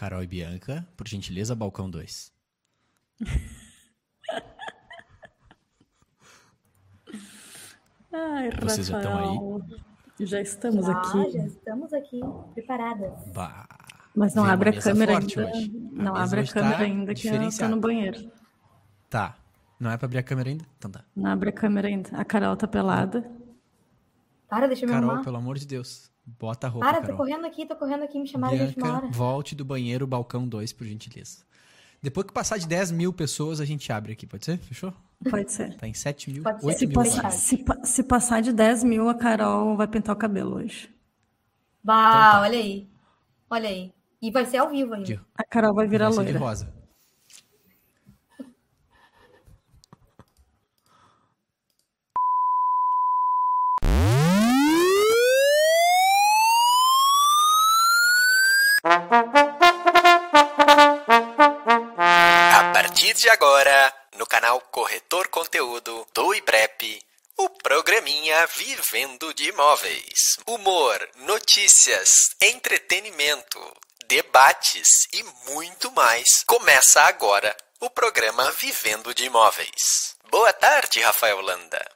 Carol e Bianca, por gentileza, balcão 2. Ai, Vocês já estão Rafael. Já estamos Ah, aqui. já estamos aqui, preparadas. Bah. Mas não abre a câmera ainda. hoje. A Não mesa abre a tá câmera ainda, que eu tô no banheiro. Tá. Não é pra abrir a câmera ainda? Então tá. Não abre a câmera ainda. A Carol tá pelada. Para, deixa eu me Carol, arrumar. pelo amor de Deus. Bota a roupa, Para, tô Carol. correndo aqui, tô correndo aqui, me chamaram de última Bianca, hora. volte do banheiro, balcão 2, por gentileza. Depois que passar de 10 mil pessoas, a gente abre aqui, pode ser? Fechou? Pode ser. Tá em 7 mil, Pode ser. 8 Se, mil. passar, se, se passar de 10 mil, a Carol vai pintar o cabelo hoje. Bah, Então tá. olha aí. Olha aí. E vai ser ao vivo ainda. A Carol vai virar vai ser de loira. rosa. De agora, no canal Corretor Conteúdo do IBREP, o programinha Vivendo de Imóveis. Humor, notícias, entretenimento, debates e muito mais. Começa agora o programa Vivendo de Imóveis. Boa tarde, Rafael Landa.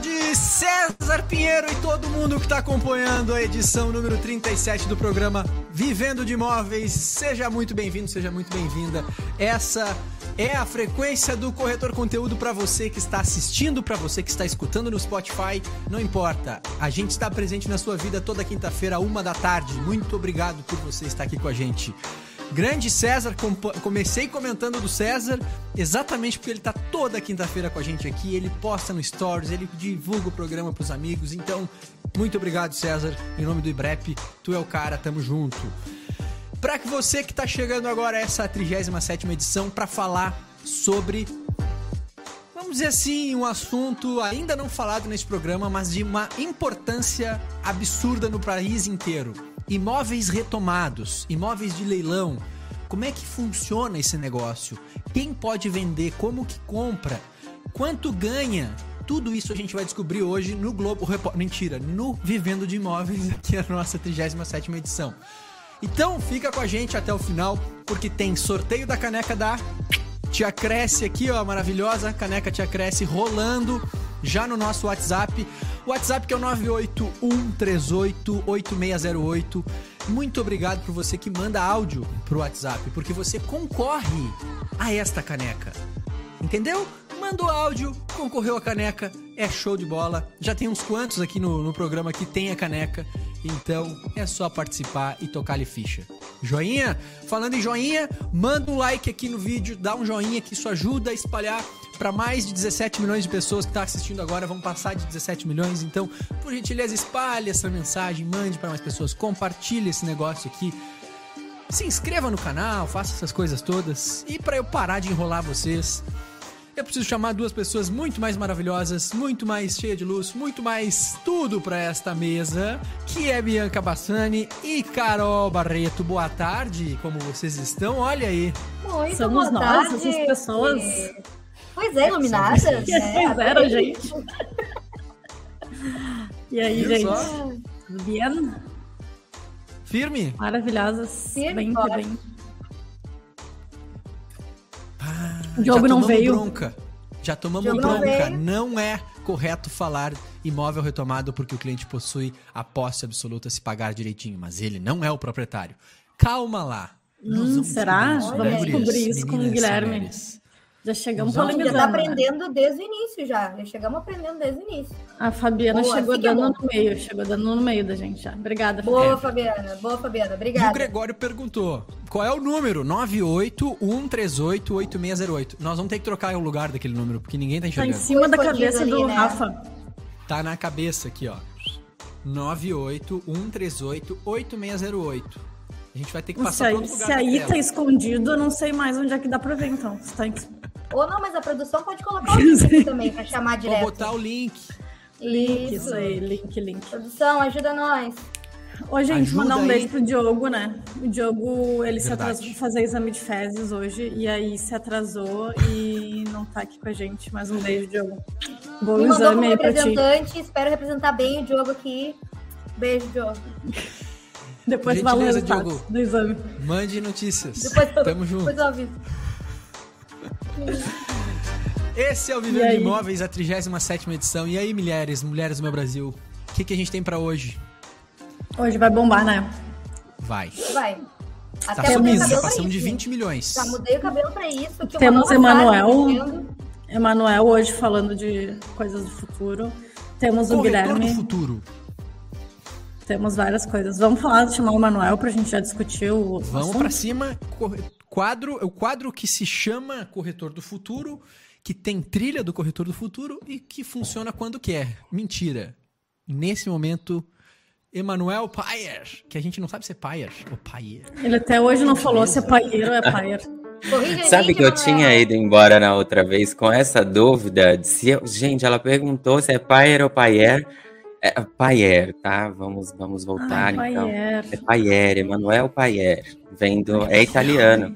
de César Pinheiro e todo mundo que está acompanhando a edição número 37 do programa Vivendo de Imóveis. Seja muito bem-vindo, seja muito bem-vinda. Essa é a frequência do corretor conteúdo para você que está assistindo, para você que está escutando no Spotify. Não importa, a gente está presente na sua vida toda quinta-feira, uma da tarde. Muito obrigado por você estar aqui com a gente. Grande César, comecei comentando do César exatamente porque ele tá toda quinta-feira com a gente aqui, ele posta no Stories, ele divulga o programa pros amigos, então muito obrigado César, em nome do IBREP, tu é o cara, tamo junto. Pra que você que tá chegando agora a essa 37ª edição para falar sobre vamos dizer assim, um assunto ainda não falado nesse programa, mas de uma importância absurda no país inteiro. Imóveis retomados, imóveis de leilão. Como é que funciona esse negócio? Quem pode vender? Como que compra? Quanto ganha? Tudo isso a gente vai descobrir hoje no Globo Repórter. Mentira, no Vivendo de Imóveis, aqui é a nossa 37ª edição. Então fica com a gente até o final, porque tem sorteio da caneca da Tia Cresce aqui, ó, maravilhosa, caneca Tia Cresce rolando já no nosso WhatsApp. O WhatsApp que é o 981388608. Muito obrigado por você que manda áudio pro WhatsApp, porque você concorre a esta caneca. Entendeu? Mandou áudio, concorreu a caneca, é show de bola. Já tem uns quantos aqui no, no programa que tem a caneca, então é só participar e tocar-lhe ficha. Joinha? Falando em joinha, manda um like aqui no vídeo, dá um joinha que isso ajuda a espalhar para mais de 17 milhões de pessoas que estão assistindo agora. Vamos passar de 17 milhões, então, por gentileza, espalhe essa mensagem, mande para mais pessoas, compartilhe esse negócio aqui. Se inscreva no canal, faça essas coisas todas. E para eu parar de enrolar vocês, eu preciso chamar duas pessoas muito mais maravilhosas, muito mais cheia de luz, muito mais tudo para esta mesa, que é Bianca Bassani e Carol Barreto. Boa tarde, como vocês estão? Olha aí. Muito Somos boa nós, tarde. essas pessoas. Pois é, iluminadas. vocês. né? Pois era, gente. E aí, Viu gente? só? Tudo bem? Firme? Maravilhosas. Firme, bem, bora. bem. Ah, O Diogo já não tomamos veio. bronca. Já tomamos Diogo não bronca. veio. Não é correto falar imóvel retomado porque o cliente possui a posse absoluta se pagar direitinho, mas ele não é o proprietário. Calma lá. Hum, vamos será? descobrir Vamos gurias, descobrir isso com o Guilherme. mulheres. Já chegamos gente já polemizando. tá né? aprendendo desde o início já. Já chegamos aprendendo desde o início. A Fabiana Boa, chegou é dando bom. no meio, chegou dando no meio da gente já. Obrigada, Boa, Fabiana. Fabiana. Boa, Fabiana. E o Obrigada. Gregório perguntou: qual é o número? 981388608. Nós vamos ter que trocar o lugar daquele número, porque ninguém tá Tá em enxergando. cima da cabeça ali, do né? Rafa. Tá na cabeça aqui, ó. 981388608. A gente vai ter que Se passar pra aí, outro lugar se aí tela. tá escondido, eu não sei mais onde é que dá pra ver, então. Se tá em... Ou não, mas a produção pode colocar o link aqui também pra chamar Vou direto. botar o link. Link, Isso. isso aí, link, link. Produção, ajuda nós. Ô, gente, Ajuda mandar um aí. beijo pro Diogo, né? O Diogo, ele se Verdade. atrasou pra fazer exame de fezes hoje, e aí se atrasou e não tá aqui com a gente. Mas um beijo, Diogo. Bom Me mandou exame como aí pra ti. representante. Espero representar bem o Diogo aqui. Beijo, Diogo. Depois fala o resultado Diogo. do exame. Mande notícias. Depois, Tamo junto. depois eu aviso. Esse é o Vivendo aí? de Imóveis, a 37 edição. E aí, mulheres, mulheres do meu Brasil, o que, que a gente tem pra hoje? Hoje vai bombar, né? Vai. Vai. Tá Até o cabelo tá passando de isso. 20 milhões. Já mudei o cabelo pra isso. Que Temos Emanuel. tá. Emanuel hoje falando de coisas do futuro. Temos o do Guilherme. futuro. Temos várias coisas. Vamos falar, chamar o Emanuel pra gente já discutir o Vamos assunto? pra cima. Quadro, é o quadro que se chama Corretor do Futuro, que tem trilha do Corretor do Futuro e que funciona quando quer. Mentira. Nesse momento, Emanuel Paier, que a gente não sabe se é Paier ou Paier. Ele até hoje não falou se é paieiro ou é paier. Sabe que eu tinha ido embora na outra vez com essa dúvida de se eu- gente, ela perguntou se é Paier ou Paier. É Paier, tá? Vamos, vamos voltar Ah, então. paier. É Paier, Emanuel Paier. Vem do, é italiano.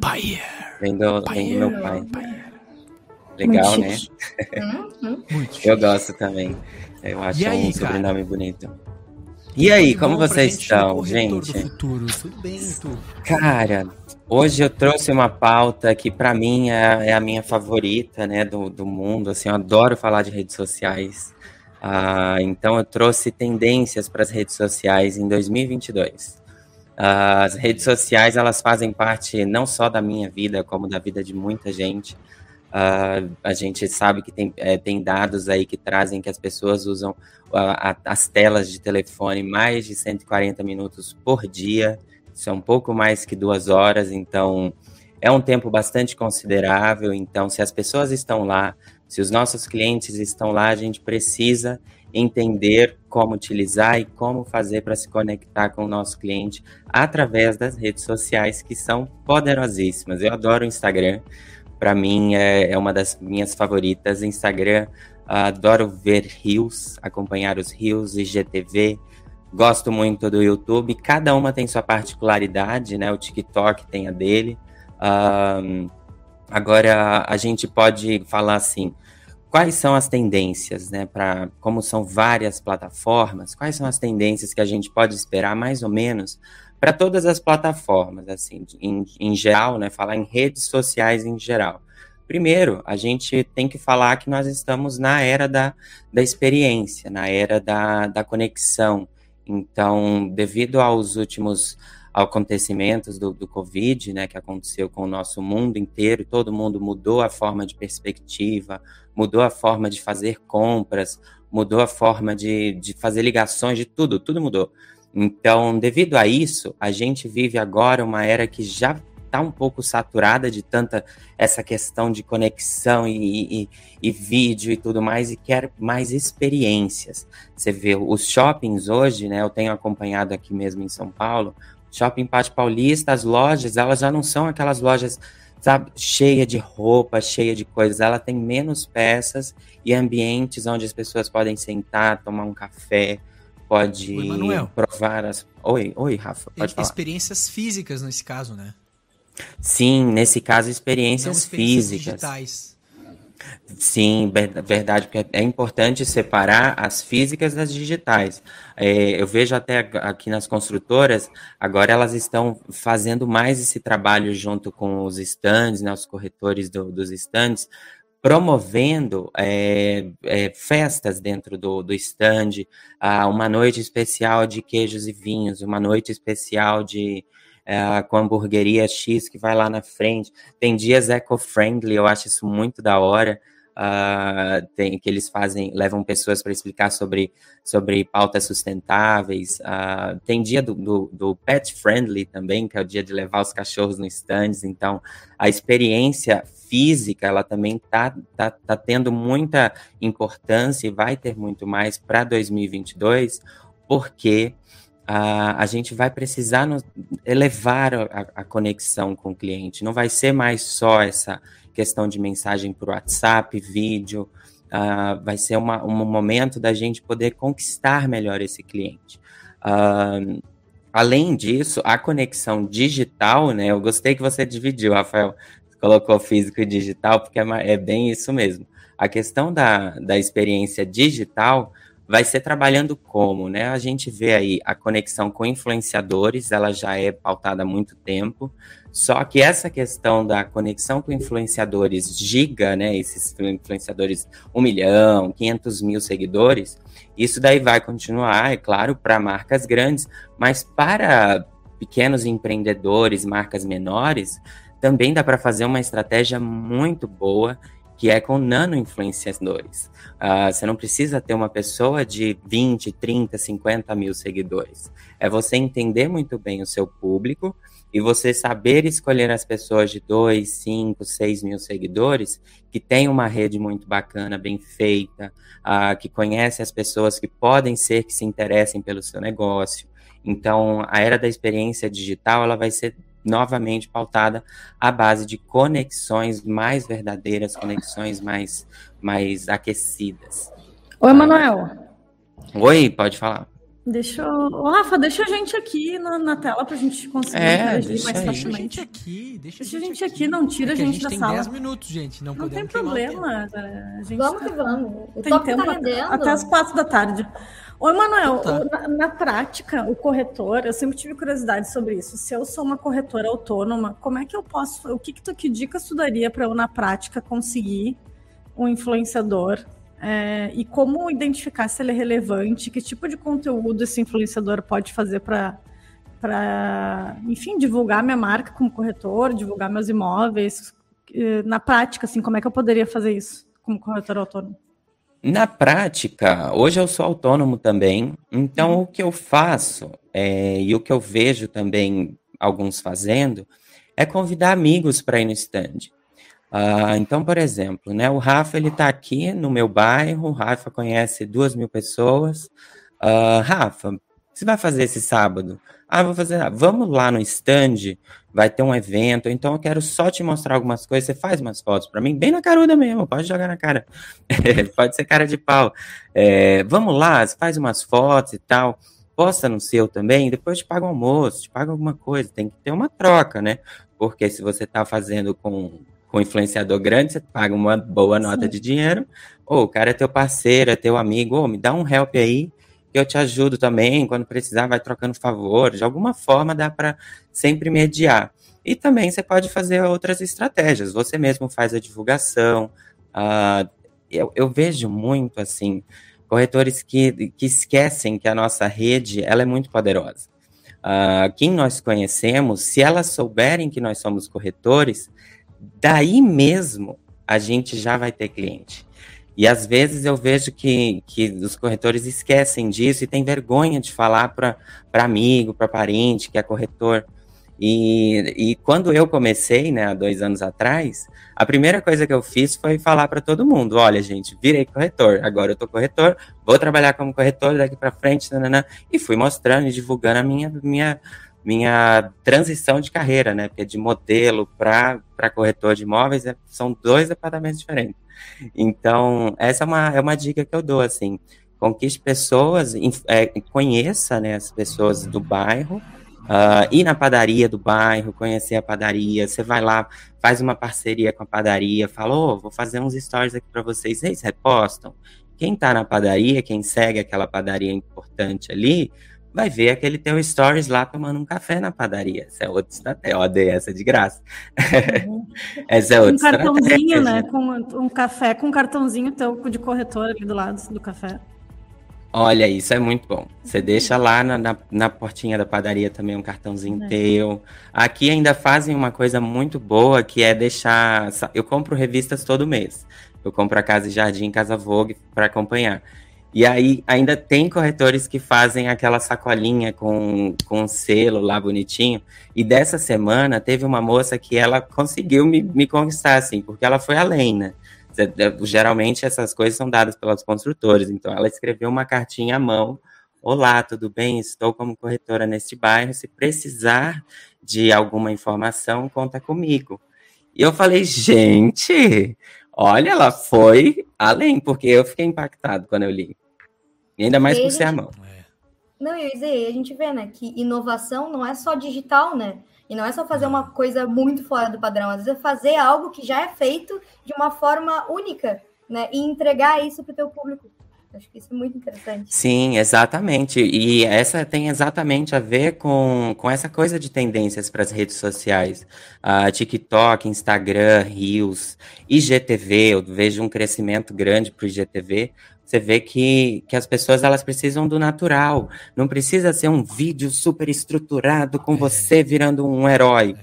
Vem do, vem do meu pai. Legal, né? Hum, hum. Muito. Eu gosto também. Eu acho E aí, um cara? sobrenome bonito. E aí, como vocês gente estão, gente? Futuro. Tudo bem, tu? Cara, hoje eu trouxe uma pauta que pra mim é, é a minha favorita, né, do, do mundo. Assim, eu adoro falar de redes sociais. Ah, então eu trouxe tendências para as redes sociais em 2022. Ah, as redes sociais elas fazem parte não só da minha vida, como da vida de muita gente. Ah, a gente sabe que tem, eh, tem dados aí que trazem que as pessoas usam a- a- as telas de telefone mais de 140 minutos por dia. Isso é um pouco mais que duas horas, então é um tempo bastante considerável. Então, se as pessoas estão lá, se os nossos clientes estão lá, a gente precisa entender como utilizar e como fazer para se conectar com o nosso cliente através das redes sociais, que são poderosíssimas. Eu adoro o Instagram, para mim é, é uma das minhas favoritas. Instagram, adoro ver rios, acompanhar os rios, IGTV. Gosto muito do YouTube. Cada uma tem sua particularidade, né? O TikTok tem a dele. Ahn, agora a gente pode falar assim: quais são as tendências, né? Para como são várias plataformas, quais são as tendências que a gente pode esperar mais ou menos para todas as plataformas, assim, em, em geral, né? Falar em redes sociais em geral. Primeiro, a gente tem que falar que nós estamos na era da, da experiência, na era da, da conexão. Então, devido aos últimos acontecimentos do, do Covid, né, que aconteceu com o nosso mundo inteiro, todo mundo mudou a forma de perspectiva, mudou a forma de fazer compras, mudou a forma de, de fazer ligações, de tudo, tudo mudou. Então, devido a isso, a gente vive agora uma era que já está um pouco saturada de tanta essa questão de conexão e, e, e, vídeo e tudo mais, e quer mais experiências. Você vê os shoppings hoje, né? Eu tenho acompanhado aqui mesmo em São Paulo, Shopping Pátio Paulista, as lojas, elas já não são aquelas lojas, sabe, cheia de roupa, cheia de coisas. Ela tem menos peças e ambientes onde as pessoas podem sentar, tomar um café, pode Oi, provar as. Oi, oi, Rafa, pode falar. Experiências físicas nesse caso, né? Sim, nesse caso, experiências, experiências físicas. digitais. Sim, ver- verdade, porque é importante separar as físicas das digitais. É, eu vejo até aqui nas construtoras, agora elas estão fazendo mais esse trabalho junto com os stands, né, os corretores do- dos stands, promovendo é, é, festas dentro do, do stand, ah, uma noite especial de queijos e vinhos, uma noite especial de é, com hamburgueria X que vai lá na frente. Tem dias eco-friendly, eu acho isso muito da hora. ah, tem que eles fazem, levam pessoas para explicar sobre, sobre pautas sustentáveis. ah, tem dia do, do, do pet friendly também, que é o dia de levar os cachorros nos stands. Então, a experiência física, ela também tá, tá, tá tendo muita importância e vai ter muito mais para 2022, porque ah, a gente vai precisar elevar a, a conexão com o cliente. Não vai ser mais só essa questão de mensagem por WhatsApp, vídeo. ah, vai ser uma, um momento da gente poder conquistar melhor esse cliente. Ah, além disso, a conexão digital, né? Eu gostei que você dividiu, Rafael. Colocou físico e digital, porque é, é bem isso mesmo. A questão da, da experiência digital vai ser trabalhando como, né? A gente vê aí a conexão com influenciadores, ela já é pautada há muito tempo, só que essa questão da conexão com influenciadores giga, né? Esses influenciadores, um milhão, 500 mil seguidores, isso daí vai continuar, é claro, para marcas grandes, mas para pequenos empreendedores, marcas menores, também dá para fazer uma estratégia muito boa que é com nano-influenciadores. Uh, você não precisa ter uma pessoa de 20, 30, 50 mil seguidores. É você entender muito bem o seu público e você saber escolher as pessoas de 2, 5, 6 mil seguidores que tem uma rede muito bacana, bem feita, uh, que conhece as pessoas que podem ser que se interessem pelo seu negócio. Então, a era da experiência digital ela vai ser novamente pautada à base de conexões mais verdadeiras, conexões mais, mais aquecidas. Oi, Manuel. Oi, pode falar. Deixa eu... Rafa, deixa a gente aqui na, na tela para a gente conseguir é, mais facilmente. Deixa a gente aqui, deixa, deixa a gente aqui. aqui, não tira é a gente, a gente da sala. 10 minutos, gente, não, não tem problema. A gente vamos que tá... vamos. O tem tempo tá até, até as quatro da tarde. Oi, Manuel, então tá. na, na, prática, o corretor, eu sempre tive curiosidade sobre isso. Se eu sou uma corretora autônoma, como é que eu posso, o que, que, tu, que dicas tu daria para eu, na prática, conseguir um influenciador? É, e como identificar se ele é relevante? Que tipo de conteúdo esse influenciador pode fazer para, enfim, divulgar minha marca como corretor, divulgar meus imóveis? Na prática, assim, como é que eu poderia fazer isso como corretor autônomo? Na prática, hoje eu sou autônomo também, então uhum. o que eu faço é, e o que eu vejo também alguns fazendo é convidar amigos para ir no stand. Uh, então, por exemplo, né, o Rafa ele está aqui no meu bairro, o Rafa conhece duas mil pessoas. Uh, Rafa, você vai fazer esse sábado? Ah, vou fazer. Ah, vamos lá no stand, vai ter um evento, então eu quero só te mostrar algumas coisas. Você faz umas fotos para mim, bem na caruda mesmo, pode jogar na cara. pode ser cara de pau. É, vamos lá, faz umas fotos e tal. Posta no seu também, depois te paga um almoço, te paga alguma coisa. Tem que ter uma troca, né? Porque se você está fazendo com, com influenciador grande, você paga uma boa nota Sim. de dinheiro. Ou o cara é teu parceiro, é teu amigo, ou me dá um help aí eu te ajudo também, quando precisar, vai trocando favor. De alguma forma dá para sempre mediar. E também você pode fazer outras estratégias. Você mesmo faz a divulgação. Uh, eu, eu, vejo muito assim corretores que, que esquecem que a nossa rede ela é muito poderosa. Uh, quem nós conhecemos, se elas souberem que nós somos corretores, daí mesmo a gente já vai ter cliente. E às vezes eu vejo que, que os corretores esquecem disso e têm vergonha de falar para amigo, para parente que é corretor. E, e quando eu comecei, né, há dois anos atrás, a primeira coisa que eu fiz foi falar para todo mundo: olha, gente, virei corretor, agora eu tô corretor, vou trabalhar como corretor daqui para frente, nanana, e fui mostrando e divulgando a minha, minha, minha transição de carreira, né, porque de modelo para corretor de imóveis é, são dois departamentos diferentes. Então, essa é uma, é uma dica que eu dou, assim, conquiste pessoas, é, conheça né, as pessoas do bairro, uh, ir na padaria do bairro, conhecer a padaria, você vai lá, faz uma parceria com a padaria, fala, oh, vou fazer uns stories aqui para vocês, eles repostam. Quem está na padaria, quem segue aquela padaria importante ali, vai ver aquele teu stories lá tomando um café na padaria. Essa é outra estratégia. Odeio essa de graça. Uhum. essa é outra um cartãozinho, né? Com um café com um cartãozinho teu de corretor ali do lado do café. Olha, isso é muito bom. Você deixa lá na, na, na portinha da padaria também um cartãozinho é. teu. Aqui ainda fazem uma coisa muito boa que é deixar. Eu compro revistas todo mês. Eu compro a Casa e Jardim, Casa Vogue para acompanhar. E aí ainda tem corretores que fazem aquela sacolinha com, com um selo lá bonitinho. E dessa semana teve uma moça que ela conseguiu me, me conquistar, assim, porque ela foi além, né? Geralmente essas coisas são dadas pelos construtores. Então ela escreveu uma cartinha à mão. Olá, tudo bem? Estou como corretora neste bairro. Se precisar de alguma informação, conta comigo. E eu falei, gente, olha, ela foi além, porque eu fiquei impactado quando eu li. E ainda mais por ser a mão. Não, eu ia dizer, a gente vê, né, que inovação não é só digital, né? E não é só fazer uma coisa muito fora do padrão, às vezes é fazer algo que já é feito de uma forma única, né? E entregar isso para o teu público. Acho que isso é muito interessante. Sim, exatamente. E essa tem exatamente a ver com, com essa coisa de tendências para as redes sociais. Uh, TikTok, Instagram, Reels, IGTV, eu vejo um crescimento grande para o IGTV. Você vê que, que as pessoas elas precisam do natural. Não precisa ser um vídeo super estruturado com é. você virando um herói.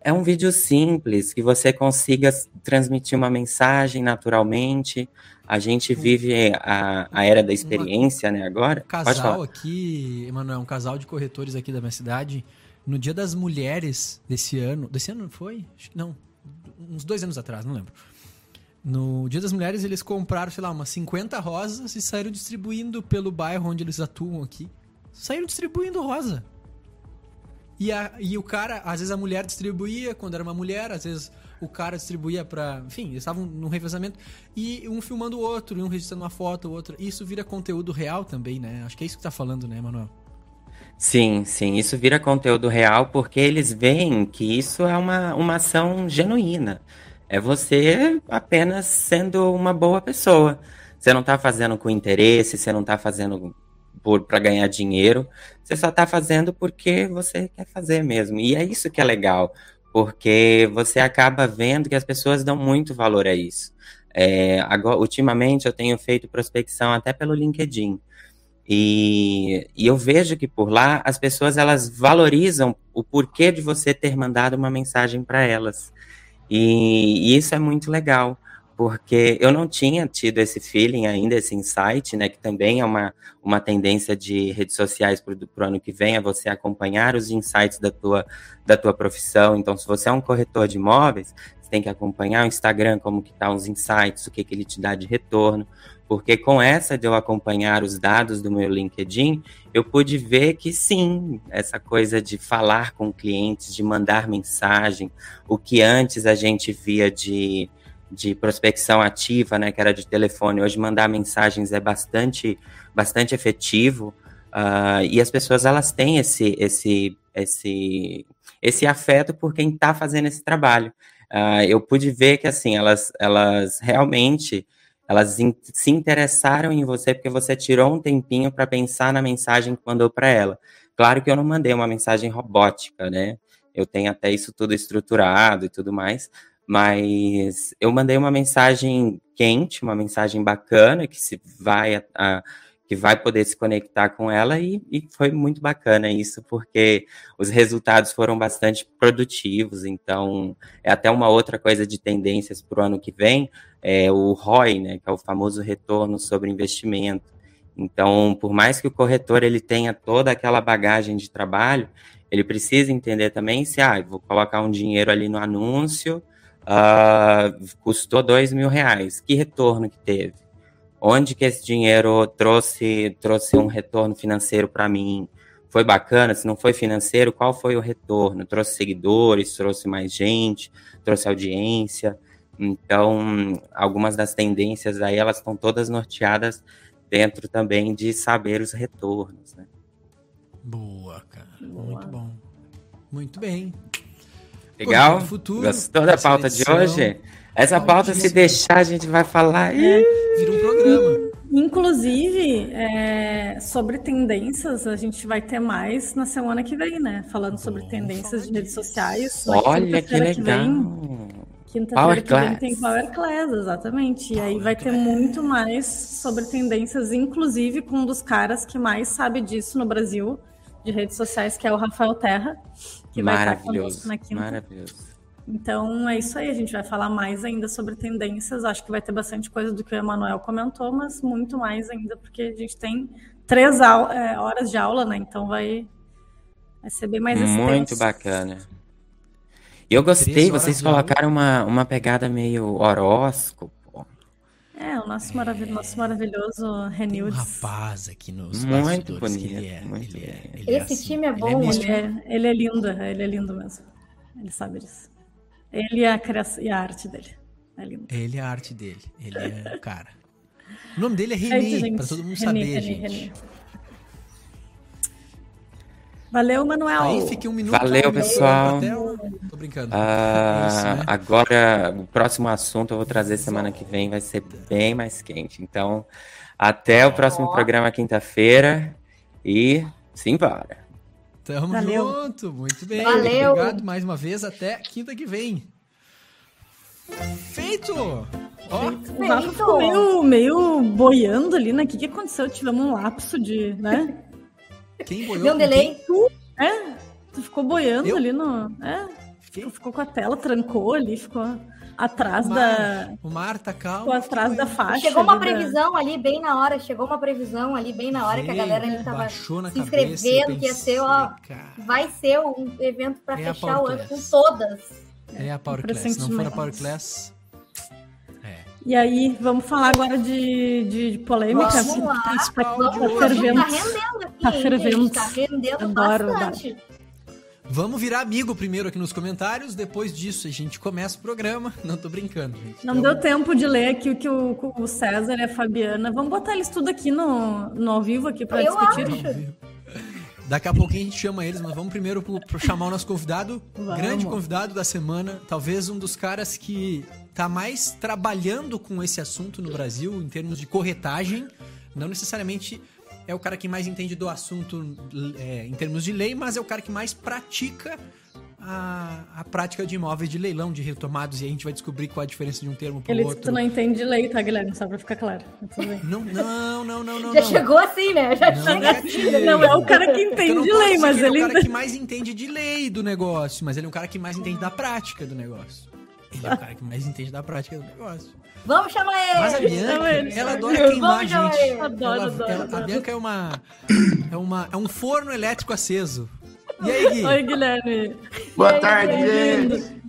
É. é um vídeo simples, que você consiga transmitir uma mensagem naturalmente, a gente vive a, a era da experiência, Uma, né, agora. Um casal aqui, Emanuel, um casal de corretores aqui da minha cidade, no Dia das Mulheres desse ano, desse ano foi? Não, uns dois anos atrás, não lembro. No Dia das Mulheres, eles compraram, sei lá, umas 50 rosas e saíram distribuindo pelo bairro onde eles atuam aqui. Saíram distribuindo rosa. E, a, e o cara, às vezes a mulher distribuía quando era uma mulher, às vezes o cara distribuía para, enfim, eles estavam num revezamento e um filmando o outro, e um registrando uma foto, o outro. Isso vira conteúdo real também, né? Acho que é isso que tá falando, né, Manuel? Sim, sim, isso vira conteúdo real porque eles veem que isso é uma, uma ação genuína. É você apenas sendo uma boa pessoa. Você não está fazendo com interesse, você não está fazendo para ganhar dinheiro, você só está fazendo porque você quer fazer mesmo. E é isso que é legal porque você acaba vendo que as pessoas dão muito valor a isso. É, agora, ultimamente eu tenho feito prospecção até pelo LinkedIn. E, e, eu vejo que por lá as pessoas elas valorizam o porquê de você ter mandado uma mensagem para elas. E, e, isso é muito legal porque eu não tinha tido esse feeling ainda, esse insight, né, que também é uma, uma tendência de redes sociais para o ano que vem, é você acompanhar os insights da tua, da tua profissão. Então, se você é um corretor de imóveis, você tem que acompanhar o Instagram, como que tá os insights, o que, que ele te dá de retorno, porque com essa de eu acompanhar os dados do meu LinkedIn, eu pude ver que sim, essa coisa de falar com clientes, de mandar mensagem, o que antes a gente via de de prospecção ativa, né, que era de telefone, hoje mandar mensagens é bastante, bastante efetivo. Uh, e as pessoas elas têm esse, esse, esse, esse afeto por quem está fazendo esse trabalho. Uh, eu pude ver que assim elas, elas realmente elas se interessaram em você porque você tirou um tempinho para pensar na mensagem que mandou para ela. Claro que eu não mandei uma mensagem robótica, né? Eu tenho até isso tudo estruturado e tudo mais, mas eu mandei uma mensagem quente, uma mensagem bacana que se vai a, a, que vai poder se conectar com ela e, e, foi muito bacana isso porque os resultados foram bastante produtivos. Então é até uma outra coisa de tendências para o ano que vem é o ROI, né, que é o famoso retorno sobre investimento. Então, por mais que o corretor ele tenha toda aquela bagagem de trabalho, ele precisa entender também se, ah, vou colocar um dinheiro ali no anúncio, uh, custou dois mil reais. Que retorno que teve? Onde que esse dinheiro trouxe, trouxe um retorno financeiro para mim? Foi bacana? Se não foi financeiro, qual foi o retorno? Trouxe seguidores, trouxe mais gente, trouxe audiência. Então, algumas das tendências aí, elas estão todas norteadas dentro também de saber os retornos, né? Boa, cara. Boa. Muito bom. Muito bem. Legal? Futuro, Gostou da pauta de hoje? Essa pauta, se deixar, a gente vai falar. É, vira um programa. Inclusive, é, sobre tendências, a gente vai ter mais na semana que vem, né? Falando sobre tendências de redes sociais. Olha que legal. Quinta-feira que vem tem Power Class, exatamente. E aí vai ter muito mais sobre tendências, inclusive com um dos caras que mais sabe disso no Brasil, de redes sociais, que é o Rafael Terra que vai estar conosco na quinta. Maravilhoso. Então é isso aí, a gente vai falar mais ainda sobre tendências. Acho que vai ter bastante coisa do que o Emanuel comentou, mas muito mais ainda, porque a gente tem três é, horas de aula, né? Então vai, vai ser bem mais extenso. Muito bacana. Eu gostei, vocês colocaram uma, uma pegada meio horóscopo. É, o nosso, marav nosso maravilhoso Renildes. Um rapaz aqui nos Muito bonito. Ele é, muito ele é, ele é Esse assim, time é bom, ele é, ele é, ele é lindo, ele é lindo mesmo. Ele sabe disso. Ele é a, criação, e a arte dele. É lindo. Ele é a arte dele. Ele é o cara. O nome dele é Renê, pra todo mundo René, saber, René, gente. René. Valeu, Manuel. Aí fique um minuto. Valeu, pessoal. Tô brincando. Ah, é isso, né? Agora, o próximo assunto eu vou trazer semana que vem vai ser bem mais quente. Então, Até o próximo oh. programa quinta-feira e simbora. Tamo Valeu. junto, muito bem. Valeu. Obrigado mais uma vez, até quinta que vem. Feito! Ó, o Rafa ficou meio, meio boiando ali, né? O que, que aconteceu? Tivemos um lapso de, né? Quem boiou? Deu um delay. Tu, é, tu ficou boiando Eu? ali no... É, ficou, ficou com a tela, trancou ali, ficou atrás o mar, da. O mar tá calmo. Ficou atrás da faixa. Chegou uma previsão da... ali bem na hora, chegou uma previsão ali bem na hora que a galera ali tava se inscrevendo, que ia ser, ó. Vai ser um evento para é fechar o ano com todas. É a Power Class. Se não for a Power Class. É. E aí, vamos falar agora de, de, de polêmica. Vamos lá. Tá, tá fervendo. Tá rendendo aqui. Tá fervendo. Tá rendendo Adoro, bastante. Vamos virar amigo primeiro aqui nos comentários, depois disso a gente começa o programa. Não tô brincando, gente. Não então... deu tempo de ler aqui o que o, o, César e a Fabiana. Vamos botar eles tudo aqui no, no ao vivo aqui para discutir. Acho. Daqui a pouquinho a gente chama eles, mas vamos primeiro pro, pro chamar o nosso convidado, vamos. grande convidado da semana, talvez um dos caras que tá mais trabalhando com esse assunto no Brasil em termos de corretagem, não necessariamente é o cara que mais entende do assunto é, em termos de lei, mas é o cara que mais pratica a, a prática de imóveis de leilão, de retomados, e a gente vai descobrir qual a diferença de um termo para o outro. Tu não entende de lei, tá, Guilherme? Só para ficar claro. Não, não, não, não, não. Já não. chegou assim, né? Já não, chega é assim. Não é o cara que entende de lei, mas ele... Ele é o cara que mais entende de lei do negócio, mas ele é o cara que mais entende da prática do negócio. Ele é o cara que mais entende da prática do negócio. Vamos chamar ele! Mas a Bianca, ela adora queimar a gente. Adoro, ela, adoro, ela, adoro. A Bianca é uma, é uma. É um forno elétrico aceso. E aí, Gui? Oi, Guilherme. Boa tarde, gente.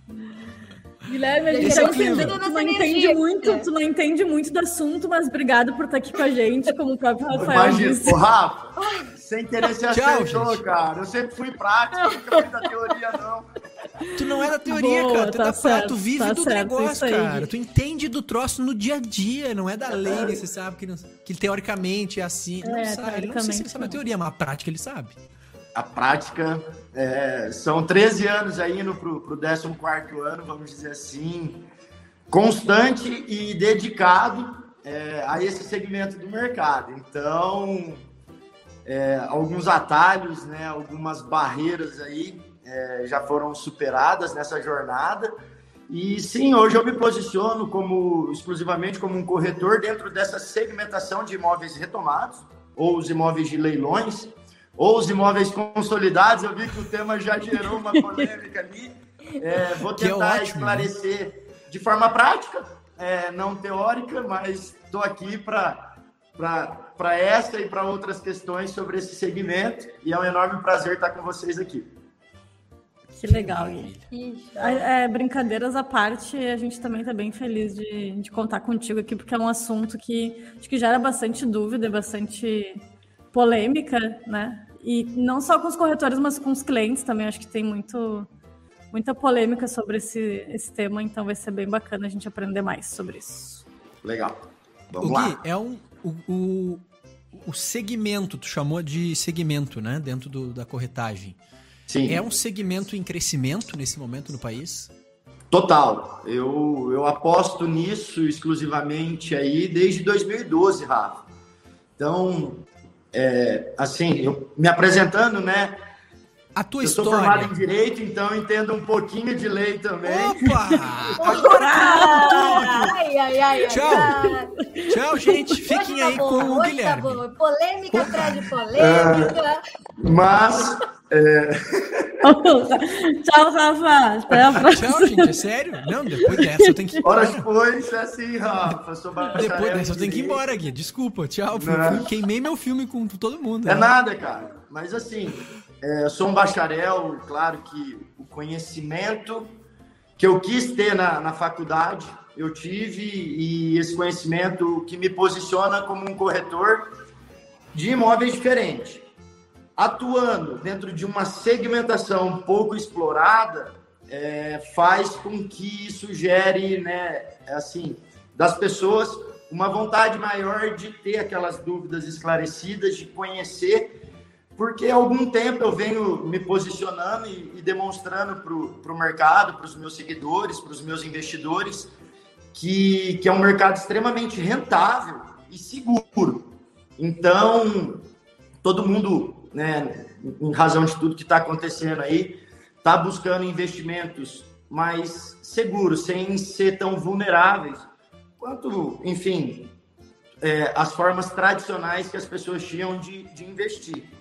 Guilherme, a gente é não, tu não entende muito, tu não entende muito do assunto, mas obrigado por estar aqui com a gente, como o próprio Rafael Imagina, disse. Rafa, sem querer se acertou, cara. Eu sempre fui prático, nunca fui da teoria, não. Tu não é da teoria, Boa, cara. Tu, é tá é da certo, tu vive tá do certo, negócio, cara. Tu entende do troço no dia a dia, não é da lei, né? Você sabe que, não, que teoricamente é assim. É, não sabe. Ele não sei se ele sabe a teoria, mas a prática ele sabe. A prática é, são 13 anos aí indo pro, pro 14 ano, vamos dizer assim, constante e dedicado é, a esse segmento do mercado. Então, é, alguns atalhos, né, algumas barreiras aí é, já foram superadas nessa jornada. E sim, hoje eu me posiciono como exclusivamente como um corretor dentro dessa segmentação de imóveis retomados, ou os imóveis de leilões, ou os imóveis consolidados. Eu vi que o tema já gerou uma polêmica ali. É, vou é tentar é esclarecer de forma prática, é, não teórica, mas estou aqui para para essa e para outras questões sobre esse segmento. E é um enorme prazer estar com vocês aqui. Que legal, Gui. É, brincadeiras à parte, a gente também está bem feliz de, de contar contigo aqui, porque é um assunto que acho que gera bastante dúvida, bastante polêmica, né? E não só com os corretores, mas com os clientes também. Acho que tem muito, muita polêmica sobre esse, esse tema, então vai ser bem bacana a gente aprender mais sobre isso. Legal. Vamos o lá. Gui, é um, o, o, o segmento, tu chamou de segmento, né? Dentro do, da corretagem. Sim. É um segmento em crescimento nesse momento no país? Total. Eu, eu aposto nisso exclusivamente aí desde 2012, Rafa. Então, é, assim, eu, me apresentando, né? A tua eu história. sou formado em Direito, então entendo um pouquinho de lei também. Opa! Agora ai, ai, ai, Tchau! Tchau, gente. Fiquem tá aí bom, com o tá Guilherme. Tá. Polêmica atrás de polêmica. É, mas... É... Tchau, Rafa. Até a próxima. Tchau, gente. É sério? Não, depois dessa eu tenho que ir embora. Horas depois, é assim, Rafa. Sou depois dessa eu tenho que ir embora, Gui. Desculpa. Tchau. Queimei meu filme com todo mundo. É né? nada, cara. Mas assim... É, sou um bacharel, claro que o conhecimento que eu quis ter na, na faculdade, eu tive, e esse conhecimento que me posiciona como um corretor de imóveis diferentes. Atuando dentro de uma segmentação pouco explorada, é, faz com que isso gere, né, assim, das pessoas uma vontade maior de ter aquelas dúvidas esclarecidas, de conhecer porque há algum tempo eu venho me posicionando e, e demonstrando para o mercado, para os meus seguidores, para os meus investidores, que, que é um mercado extremamente rentável e seguro. Então, todo mundo, né, em razão de tudo que está acontecendo aí, está buscando investimentos mais seguros, sem ser tão vulneráveis quanto, enfim, é, as formas tradicionais que as pessoas tinham de, de investir.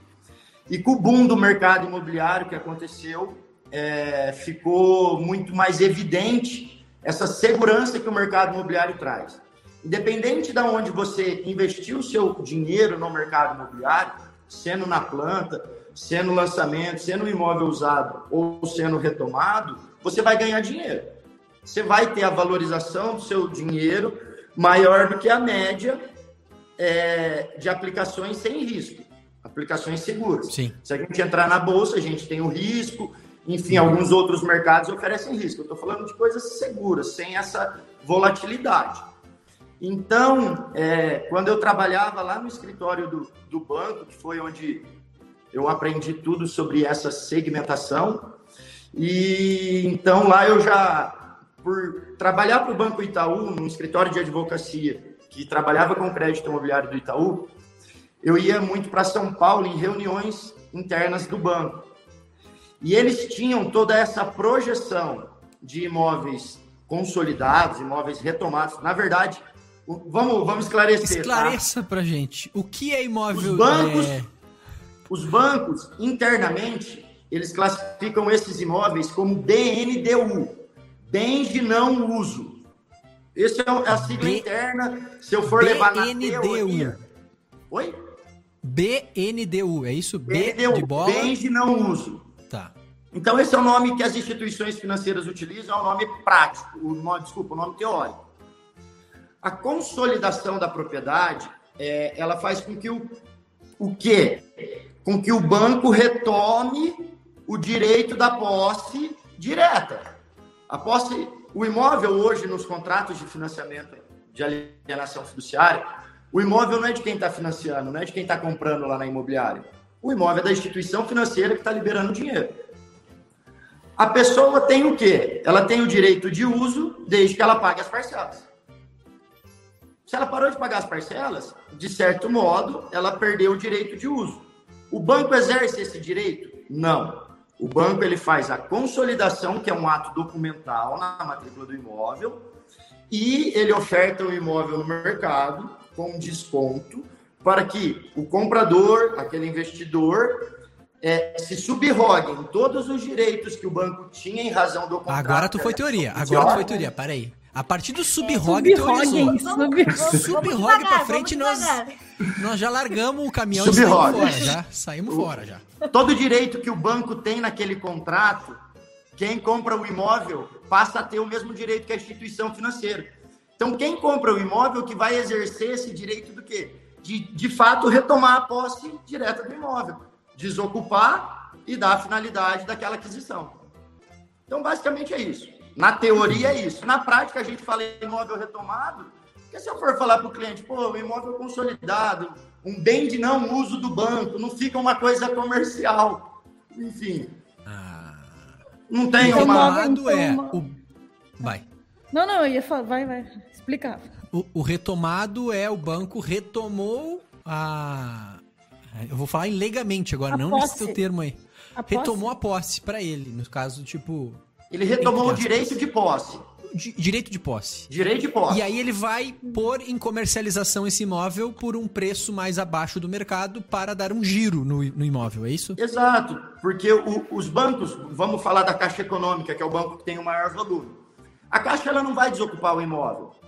E com o boom do mercado imobiliário que aconteceu, é, ficou muito mais evidente essa segurança que o mercado imobiliário traz. Independente de onde você investiu o seu dinheiro no mercado imobiliário, sendo na planta, sendo lançamento, sendo imóvel usado ou sendo retomado, você vai ganhar dinheiro. Você vai ter a valorização do seu dinheiro maior do que a média é, de aplicações sem risco, aplicações seguras. Sim. Se a gente entrar na bolsa, a gente tem o risco, enfim, alguns outros mercados oferecem risco. Eu estou falando de coisas seguras, sem essa volatilidade. Então, é, quando eu trabalhava lá no escritório do, do banco, que foi onde eu aprendi tudo sobre essa segmentação, e então lá eu já, por trabalhar para o Banco Itaú, no escritório de advocacia, que trabalhava com crédito imobiliário do Itaú, eu ia muito para São Paulo em reuniões internas do banco. E eles tinham toda essa projeção de imóveis consolidados, imóveis retomados. Na verdade, vamos, vamos esclarecer. Tá? Esclareça tá? para gente. O que é imóvel? Os bancos, é... os bancos internamente, eles classificam esses imóveis como BNDU, bens de não uso. Esse é a sigla B... interna. Se eu for BNDU. levar na teoria... Oi? BNDU, é isso? B BNDU, de bola? Bens de não uso. Tá. Então, esse é o nome que as instituições financeiras utilizam, é o nome prático, o nome, desculpa, o nome teórico. A consolidação da propriedade, é, ela faz com que o, o quê? Com que o banco retome o direito da posse direta. A posse, o imóvel hoje nos contratos de financiamento de alienação fiduciária, o imóvel não é de quem está financiando, não é de quem está comprando lá na imobiliária o imóvel é da instituição financeira que está liberando dinheiro. A pessoa tem o quê? Ela tem o direito de uso desde que ela pague as parcelas. Se ela parou de pagar as parcelas, de certo modo, ela perdeu o direito de uso. O banco exerce esse direito? Não. O banco ele faz a consolidação, que é um ato documental na matrícula do imóvel, e ele oferta o imóvel no mercado com desconto para que o comprador, aquele investidor, é, se subrogue em todos os direitos que o banco tinha em razão do contrato. Agora tu foi teoria, agora tu foi teoria, peraí. A partir do sub-rog, é, sub Sub-rog pra frente, nós, nós já largamos o caminhão e saímos fora, já. Saímos o, fora, já. Todo direito que o banco tem naquele contrato, quem compra o imóvel passa a ter o mesmo direito que a instituição financeira. Então, quem compra o imóvel que vai exercer esse direito do quê? de, de fato, retomar a posse direta do imóvel, desocupar e dar a finalidade daquela aquisição. Então, basicamente é isso. Na teoria é isso. Na prática, a gente fala em imóvel retomado, porque se eu for falar para o cliente, pô, o imóvel consolidado, um bem de não uso do banco, não fica uma coisa comercial. Enfim. Ah. Não tem uma... é o... Vai. Não, não, eu ia falar, vai, vai, explicar. O, o, retomado é o banco retomou a. Eu vou falar ilegamente agora, a não posse. nesse teu termo aí. A retomou posse? a posse para ele, no caso, tipo. Ele retomou o direito de posse. direito de posse. Direito de posse. E aí ele vai pôr em comercialização esse imóvel por um preço mais abaixo do mercado para dar um giro no, no imóvel, é isso? Exato, porque o, os bancos, vamos falar da Caixa Econômica, que é o banco que tem o maior volume. A Caixa ela não vai desocupar o imóvel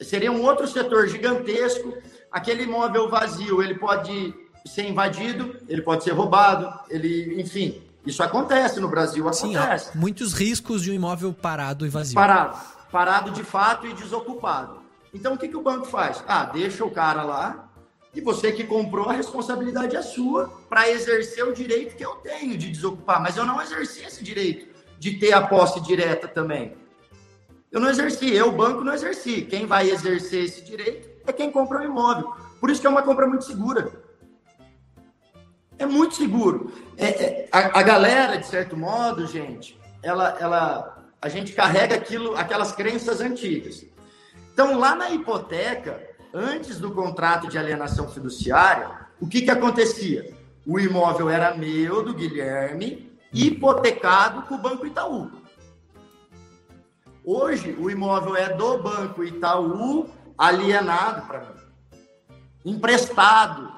seria um outro setor gigantesco. Aquele imóvel vazio, ele pode ser invadido, ele pode ser roubado, ele, enfim, isso acontece no Brasil, acontece. Sim, muitos riscos de um imóvel parado e vazio. Parado, parado de fato e desocupado. Então o que, que o banco faz? Ah, deixa o cara lá e você que comprou, a responsabilidade é sua para exercer o direito que eu tenho de desocupar, mas eu não exerci esse direito de ter a posse direta também. Eu não exerci, eu, banco, não exerci. Quem vai exercer esse direito é quem compra o um imóvel. Por isso que é uma compra muito segura. É muito seguro. É, é, a, a, galera, de certo modo, gente, ela, ela, a gente carrega aquilo, aquelas crenças antigas. Então, lá na hipoteca, antes do contrato de alienação fiduciária, o que, que acontecia? O imóvel era meu, do Guilherme, hipotecado com o Banco Itaú. Hoje, o imóvel é do Banco Itaú, alienado para mim, emprestado.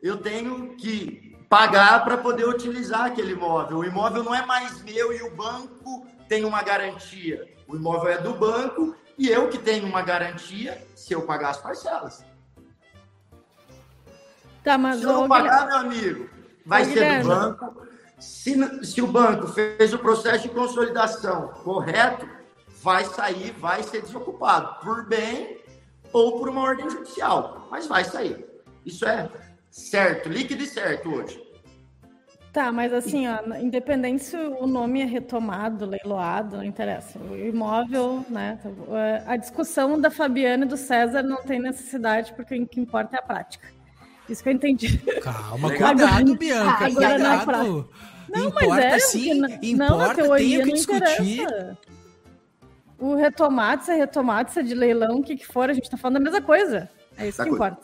Eu tenho que pagar para poder utilizar aquele imóvel. O imóvel não é mais meu e o banco tem uma garantia. O imóvel é do banco e eu que tenho uma garantia se eu pagar as parcelas. Tá, mas se eu não pagar, meu amigo, vai ser do banco. Se, se o banco fez o processo de consolidação correto, vai sair, vai ser desocupado por bem ou por uma ordem judicial, mas vai sair. Isso é certo, líquido e certo hoje. Tá, mas assim, ó, independente se o nome é retomado, leiloado, não interessa. O imóvel, né? É, a discussão da Fabiana e do César não tem necessidade, porque o que importa é a prática. Isso que eu entendi. Calma, cuidado, Bianca. Agora cuidado. Não, importa mas é, sim, importa, não, tenho que discutir. Interessa. O retomado, se é retomado, se é de leilão, o que, que for, a gente está falando a mesma coisa. É isso tá que importa.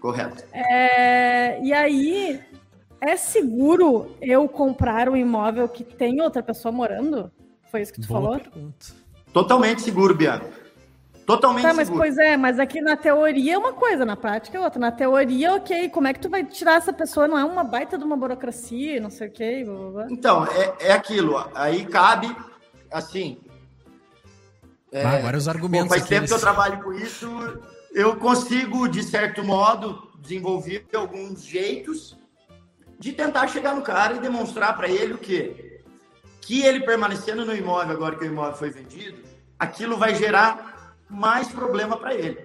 Correto. É, e aí, é seguro eu comprar um imóvel que tem outra pessoa morando? Foi isso que tu Boa falou? Pergunta. Totalmente seguro, Bianca. Totalmente tá, mas seguro. pois é, mas aqui na teoria é uma coisa, na prática é outra. Na teoria, ok, como é que tu vai tirar essa pessoa? Não é uma baita de uma burocracia, não sei o quê. Blá, blá, blá. Então, é, é aquilo. Aí cabe, assim, é, ah, agora os argumentos. Bom, faz tempo que eu trabalho com isso. Eu consigo, de certo modo, desenvolver alguns jeitos de tentar chegar no cara e demonstrar para ele o quê? Que ele permanecendo no imóvel agora que o imóvel foi vendido, aquilo vai gerar mais problema para ele.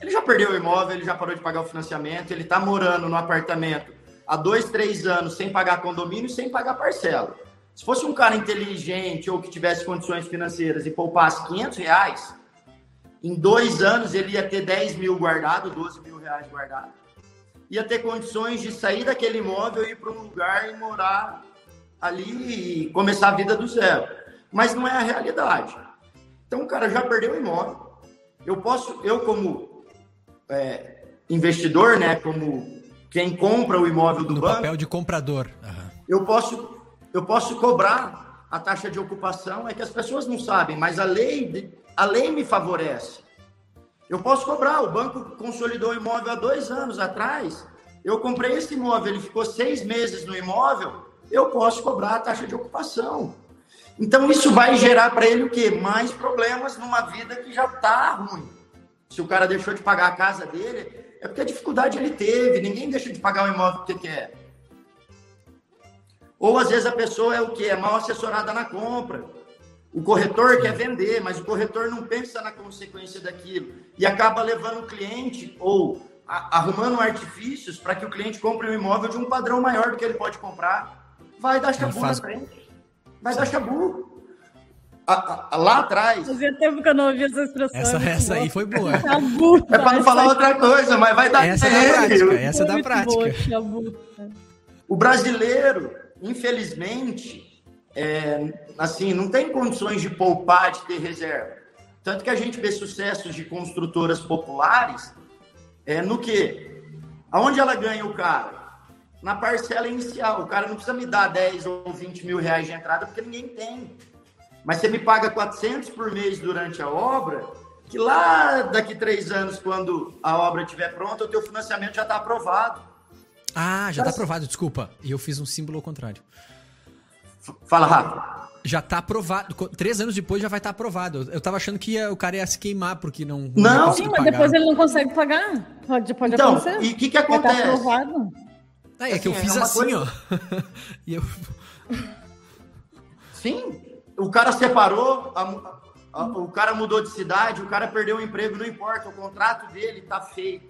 Ele já perdeu o imóvel, ele já parou de pagar o financiamento, ele está morando no apartamento há dois, três anos sem pagar condomínio, sem pagar parcela. Se fosse um cara inteligente ou que tivesse condições financeiras e poupasse 500 reais, em dois anos ele ia ter 10 mil guardado, 12 mil reais guardado. Ia ter condições de sair daquele imóvel e ir para um lugar e morar ali e começar a vida do zero. Mas não é a realidade. Então o cara já perdeu o imóvel. Eu posso, eu como é, investidor, né, como quem compra o imóvel do no banco, papel de comprador. Uhum. Eu posso eu posso cobrar a taxa de ocupação, é que as pessoas não sabem, mas a lei, a lei me favorece. Eu posso cobrar, o banco consolidou o imóvel há dois anos atrás, eu comprei esse imóvel, ele ficou seis meses no imóvel, eu posso cobrar a taxa de ocupação. Então, isso vai gerar para ele o quê? Mais problemas numa vida que já está ruim. Se o cara deixou de pagar a casa dele, é porque a dificuldade ele teve, ninguém deixa de pagar o imóvel que quer. Ou às vezes a pessoa é o que? É mal assessorada na compra. O corretor quer vender, mas o corretor não pensa na consequência daquilo e acaba levando o cliente ou arrumando artifícios para que o cliente compre um imóvel de um padrão maior do que ele pode comprar. Vai dar chabu faz... na frente. Vai dar chabu. lá atrás. Fazia tempo que eu não ouvi essa expressão. Essa, essa aí foi boa. Chabu, é para não falar outra coisa, mas vai dar Essa é da prática. Essa é da prática. Boa, o brasileiro infelizmente, é, assim, não tem condições de poupar, de ter reserva. Tanto que a gente vê sucessos de construtoras populares é, no que? Aonde ela ganha o cara? Na parcela inicial. O cara não precisa me dar 10 ou 20 mil reais de entrada, porque ninguém tem. Mas você me paga 400 por mês durante a obra, que lá daqui três anos, quando a obra estiver pronta, o teu financiamento já está aprovado. Ah, já tá aprovado, desculpa. E eu fiz um símbolo ao contrário. Fala rápido. Já tá aprovado. Três anos depois já vai estar tá aprovado. Eu tava achando que ia, o cara ia se queimar porque não. Não, não sim, mas pagar. depois ele não consegue pagar. Pode, pode então, acontecer. E o que, que tá acontece? Tá aprovado. Ah, é assim, que eu assim, fiz é assim, coisa... ó. e eu... Sim, o cara separou, a, a, o cara mudou de cidade, o cara perdeu o emprego, não importa, o contrato dele tá feito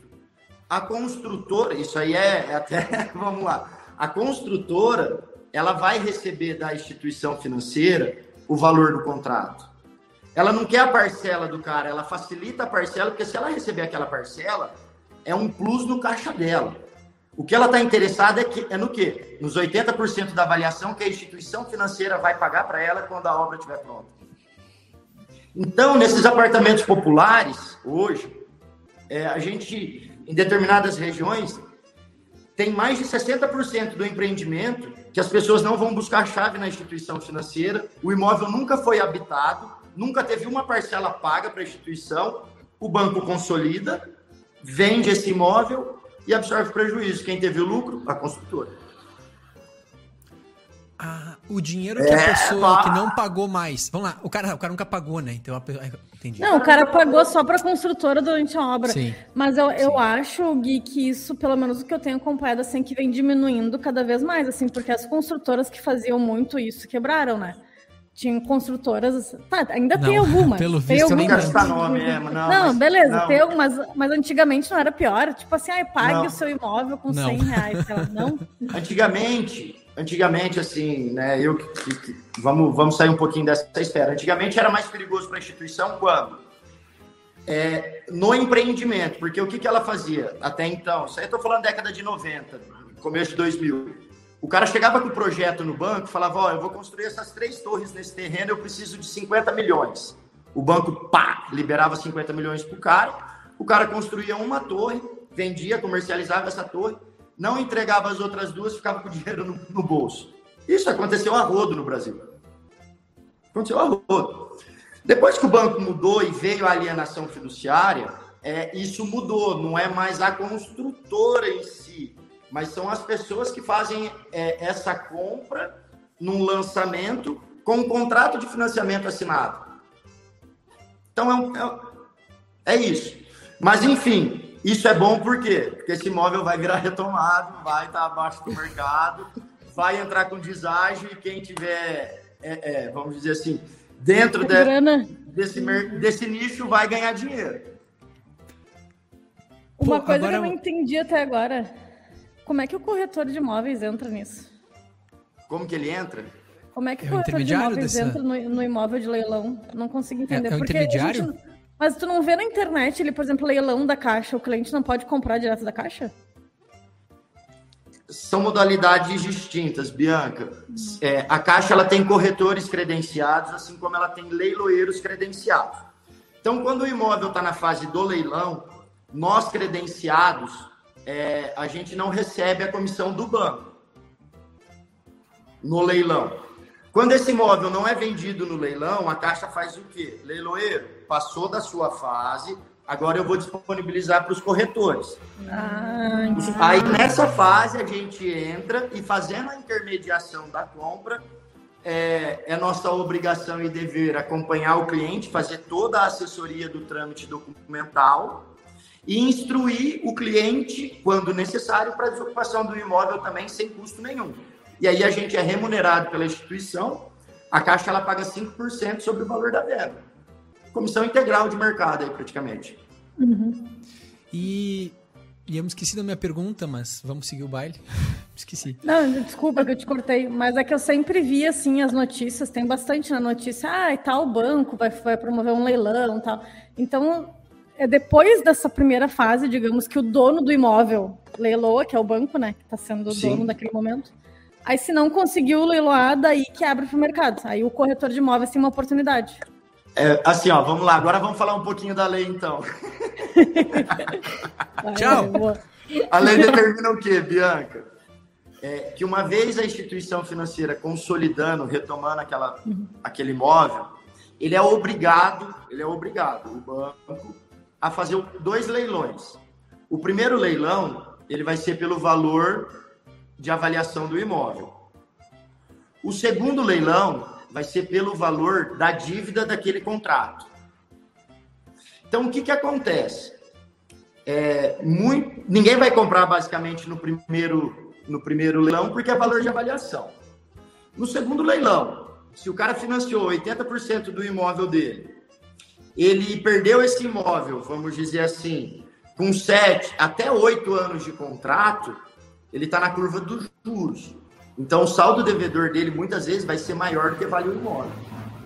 a construtora, isso aí é, é até, vamos lá, a construtora, ela vai receber da instituição financeira o valor do contrato. Ela não quer a parcela do cara, ela facilita a parcela, porque se ela receber aquela parcela, é um plus no caixa dela. O que ela está interessada é, que, é no quê? Nos 80% da avaliação que a instituição financeira vai pagar para ela quando a obra estiver pronta. Então, nesses apartamentos populares, hoje, É, a gente, em determinadas regiões, tem mais de 60% do empreendimento que as pessoas não vão buscar chave na instituição financeira, o imóvel nunca foi habitado, nunca teve uma parcela paga para a instituição, o banco consolida, vende esse imóvel e absorve prejuízo. Quem teve o lucro? A construtora. Ah, o dinheiro que é, a pessoa que não pagou mais. Vamos lá, o cara, o cara nunca pagou, né? Então, entendi. Não, o cara pagou só para a construtora durante a obra. Sim. Mas eu, eu acho, Gui, que isso, pelo menos o que eu tenho acompanhado, assim, que vem diminuindo cada vez mais, assim, porque as construtoras que faziam muito isso quebraram, né? Tinha construtoras. Tá, ainda não, tem algumas. Pelo tem visto, algumas. nem nome, é, não, não mas, beleza, não. tem algumas, mas antigamente não era pior. Tipo assim, ah, pague não. o seu imóvel com não. 100 reais. Lá, não? Antigamente, antigamente, assim, né? Eu que, que, vamos, vamos sair um pouquinho dessa esfera. Antigamente era mais perigoso para a instituição quando? É, no empreendimento, porque o que, que ela fazia até então? Isso aí eu estou falando década de 90, começo de 2000 o cara chegava com o projeto no banco falava: Ó, eu vou construir essas três torres nesse terreno, eu preciso de 50 milhões. O banco, pá, liberava 50 milhões para o cara. O cara construía uma torre, vendia, comercializava essa torre, não entregava as outras duas, ficava com o dinheiro no, no bolso. Isso aconteceu a rodo no Brasil. Aconteceu a rodo. Depois que o banco mudou e veio a alienação fiduciária, é, isso mudou. Não é mais a construtora em si, mas são as pessoas que fazem é, essa compra num lançamento com um contrato de financiamento assinado. Então é, um, é, é, isso. Mas enfim, isso é bom por quê? Porque esse imóvel vai virar retomado, vai estar abaixo do mercado, vai entrar com deságio e quem tiver, é, é, vamos dizer assim, dentro de, desse, desse nicho vai ganhar dinheiro. Uma Pô, coisa que eu não entendi até agora. Como é que o corretor de imóveis entra nisso? Como que ele entra? Como é que é o corretor de imóveis dessa... entra no, no, imóvel de leilão? Não consigo entender. É, é o intermediário? Gente... Mas tu não vê na internet, ele, por exemplo, leilão da caixa, o cliente não pode comprar direto da caixa? São modalidades distintas, Bianca. É, a Caixa ela tem corretores credenciados, assim como ela tem leiloeiros credenciados. Então, quando o imóvel está na fase do leilão, nós credenciados é, a gente não recebe a comissão do banco no leilão. Quando esse imóvel não é vendido no leilão, a Caixa faz o quê? Leiloeiro, passou da sua fase, agora eu vou disponibilizar para os corretores. Ah, Aí nessa fase a gente entra e fazendo a intermediação da compra, é, é, nossa obrigação e dever acompanhar o cliente, fazer toda a assessoria do trâmite documental e instruir o cliente, quando necessário, para a desocupação do imóvel também sem custo nenhum. E aí a gente é remunerado pela instituição, a Caixa ela paga 5% sobre o valor da venda. Comissão integral de mercado aí, praticamente. Uhum. E, e eu me esqueci da minha pergunta, mas vamos seguir o baile. esqueci. Não, desculpa que eu te cortei, mas é que eu sempre vi, assim, as notícias, tem bastante na notícia, ah, e tal banco vai, vai promover um leilão tal. Então, é depois dessa primeira fase, digamos que o dono do imóvel leiloa, que é o banco, né, que está sendo o dono daquele momento. Aí, se não conseguiu leiloar, daí que abre para o mercado. Aí o corretor de imóveis tem uma oportunidade. É, assim, ó, vamos lá. Agora vamos falar um pouquinho da lei, então. Tchau. A lei determina o quê, Bianca? É, que uma vez a instituição financeira consolidando, retomando aquela, uhum. aquele imóvel, ele é obrigado, ele é obrigado, o banco, a fazer dois leilões. O primeiro leilão, ele vai ser pelo valor de avaliação do imóvel. O segundo leilão vai ser pelo valor da dívida daquele contrato. Então, o que, que acontece? É, muito, ninguém vai comprar basicamente no primeiro, no primeiro leilão porque é valor de avaliação. No segundo leilão, se o cara financiou 80% do imóvel dele ele perdeu esse imóvel, vamos dizer assim, com sete até oito anos de contrato, ele está na curva dos juros. Então, o saldo devedor dele muitas vezes vai ser maior do que vale o imóvel.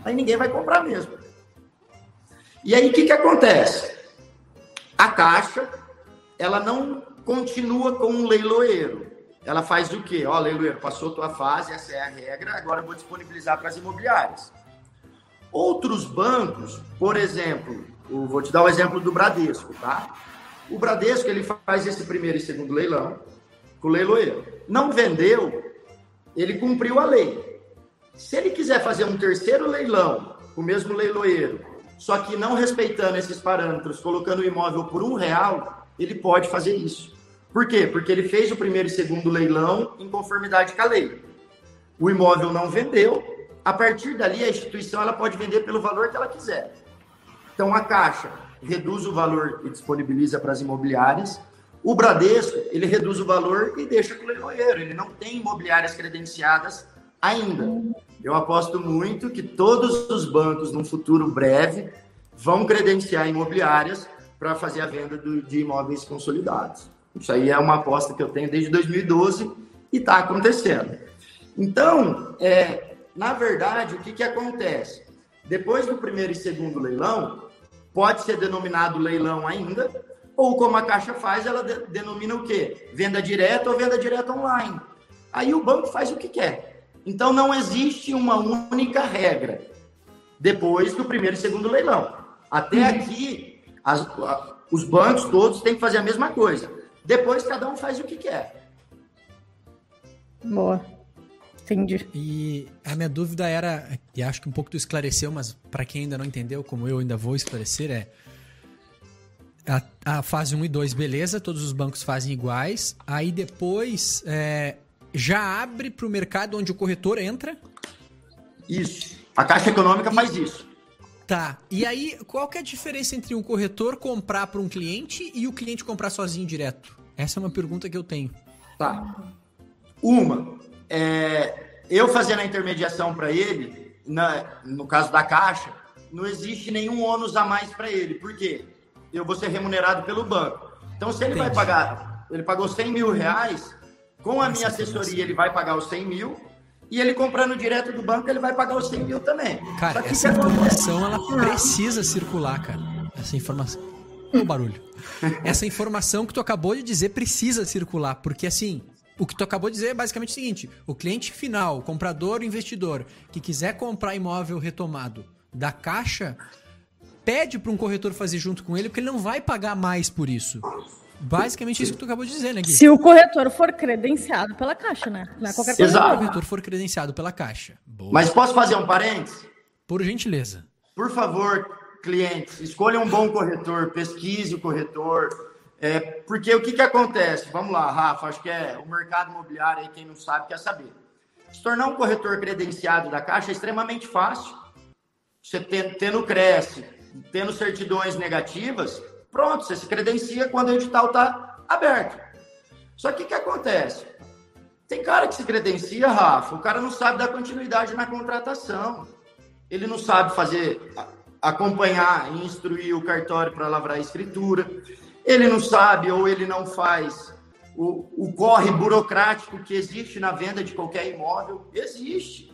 Aí ninguém vai comprar mesmo. E aí, o que, que acontece? A Caixa, ela não continua com um leiloeiro. Ela faz o quê? Ó, leiloeiro, passou tua fase, essa é a regra, agora eu vou disponibilizar para as imobiliárias. Outros bancos, por exemplo, vou te dar o exemplo do Bradesco, tá? O Bradesco ele faz esse primeiro e segundo leilão com o leiloeiro. Não vendeu, ele cumpriu a lei. Se ele quiser fazer um terceiro leilão o mesmo leiloeiro, só que não respeitando esses parâmetros, colocando o imóvel por um real, ele pode fazer isso. Por quê? Porque ele fez o primeiro e segundo leilão em conformidade com a lei. O imóvel não vendeu, a partir dali a instituição ela pode vender pelo valor que ela quiser. Então a Caixa reduz o valor e disponibiliza para as imobiliárias. O Bradesco, ele reduz o valor e deixa com o leiloeiro. Ele não tem imobiliárias credenciadas ainda. Eu aposto muito que todos os bancos, num futuro breve, vão credenciar imobiliárias para fazer a venda do, de imóveis consolidados. Isso aí é uma aposta que eu tenho desde 2012 e está acontecendo. Então, é, na verdade, o que, que acontece? Depois do primeiro e segundo leilão, pode ser denominado leilão ainda, ou como a Caixa faz, ela de, denomina o quê? Venda direta ou venda direta online. Aí o banco faz o que quer. Então não existe uma única regra depois do primeiro e segundo leilão. Até uhum. aqui, as, os bancos todos têm que fazer a mesma coisa. Depois cada um faz o que quer. Boa. Entendi. E a minha dúvida era, e acho que um pouco tu esclareceu, mas para quem ainda não entendeu, como eu ainda vou esclarecer, é a, a fase 1 e 2, beleza, todos os bancos fazem iguais. Aí depois é, já abre para o mercado onde o corretor entra? Isso. A Caixa Econômica faz isso. Tá. E aí, qual que é a diferença entre um corretor comprar para um cliente e o cliente comprar sozinho direto? Essa é uma pergunta que eu tenho. Tá. Uma, é, eu fazendo a intermediação para ele, na, no caso da Caixa, não existe nenhum ônus a mais para ele. Por quê? Eu vou ser remunerado pelo banco. Então, se ele Entendi. vai pagar, ele pagou 100 mil reais, com a minha assessoria ele vai pagar os 100 mil, e ele comprando direto do banco, ele vai pagar os 100 mil também. Cara, essa informação ela precisa circular, cara. Essa informação. O barulho. Essa informação que tu acabou de dizer precisa circular, porque assim, o que tu acabou de dizer é basicamente o seguinte: o cliente final, o comprador, o investidor, que quiser comprar imóvel retomado da Caixa, pede para um corretor fazer junto com ele, porque ele não vai pagar mais por isso. Basicamente isso que tu acabou de dizer, né, Gui? Se o corretor for credenciado pela Caixa, né? Não é qualquer coisa. Se o corretor for credenciado pela Caixa. Boa. Mas posso fazer um parênteses? Por gentileza. Por favor, clientes, escolha um bom corretor, pesquise o corretor, é, porque o que, que acontece? Vamos lá, Rafa, acho que é o mercado imobiliário aí, quem não sabe quer saber. Se tornar um corretor credenciado da Caixa é extremamente fácil. Você tendo Cresce, tendo certidões negativas, pronto, você se credencia quando o edital está aberto. Só que o que acontece? Tem cara que se credencia, Rafa, o cara não sabe dar continuidade na contratação. Ele não sabe fazer, acompanhar e instruir o cartório para lavrar a escritura ele não sabe ou ele não faz o, o corre burocrático que existe na venda de qualquer imóvel. Existe.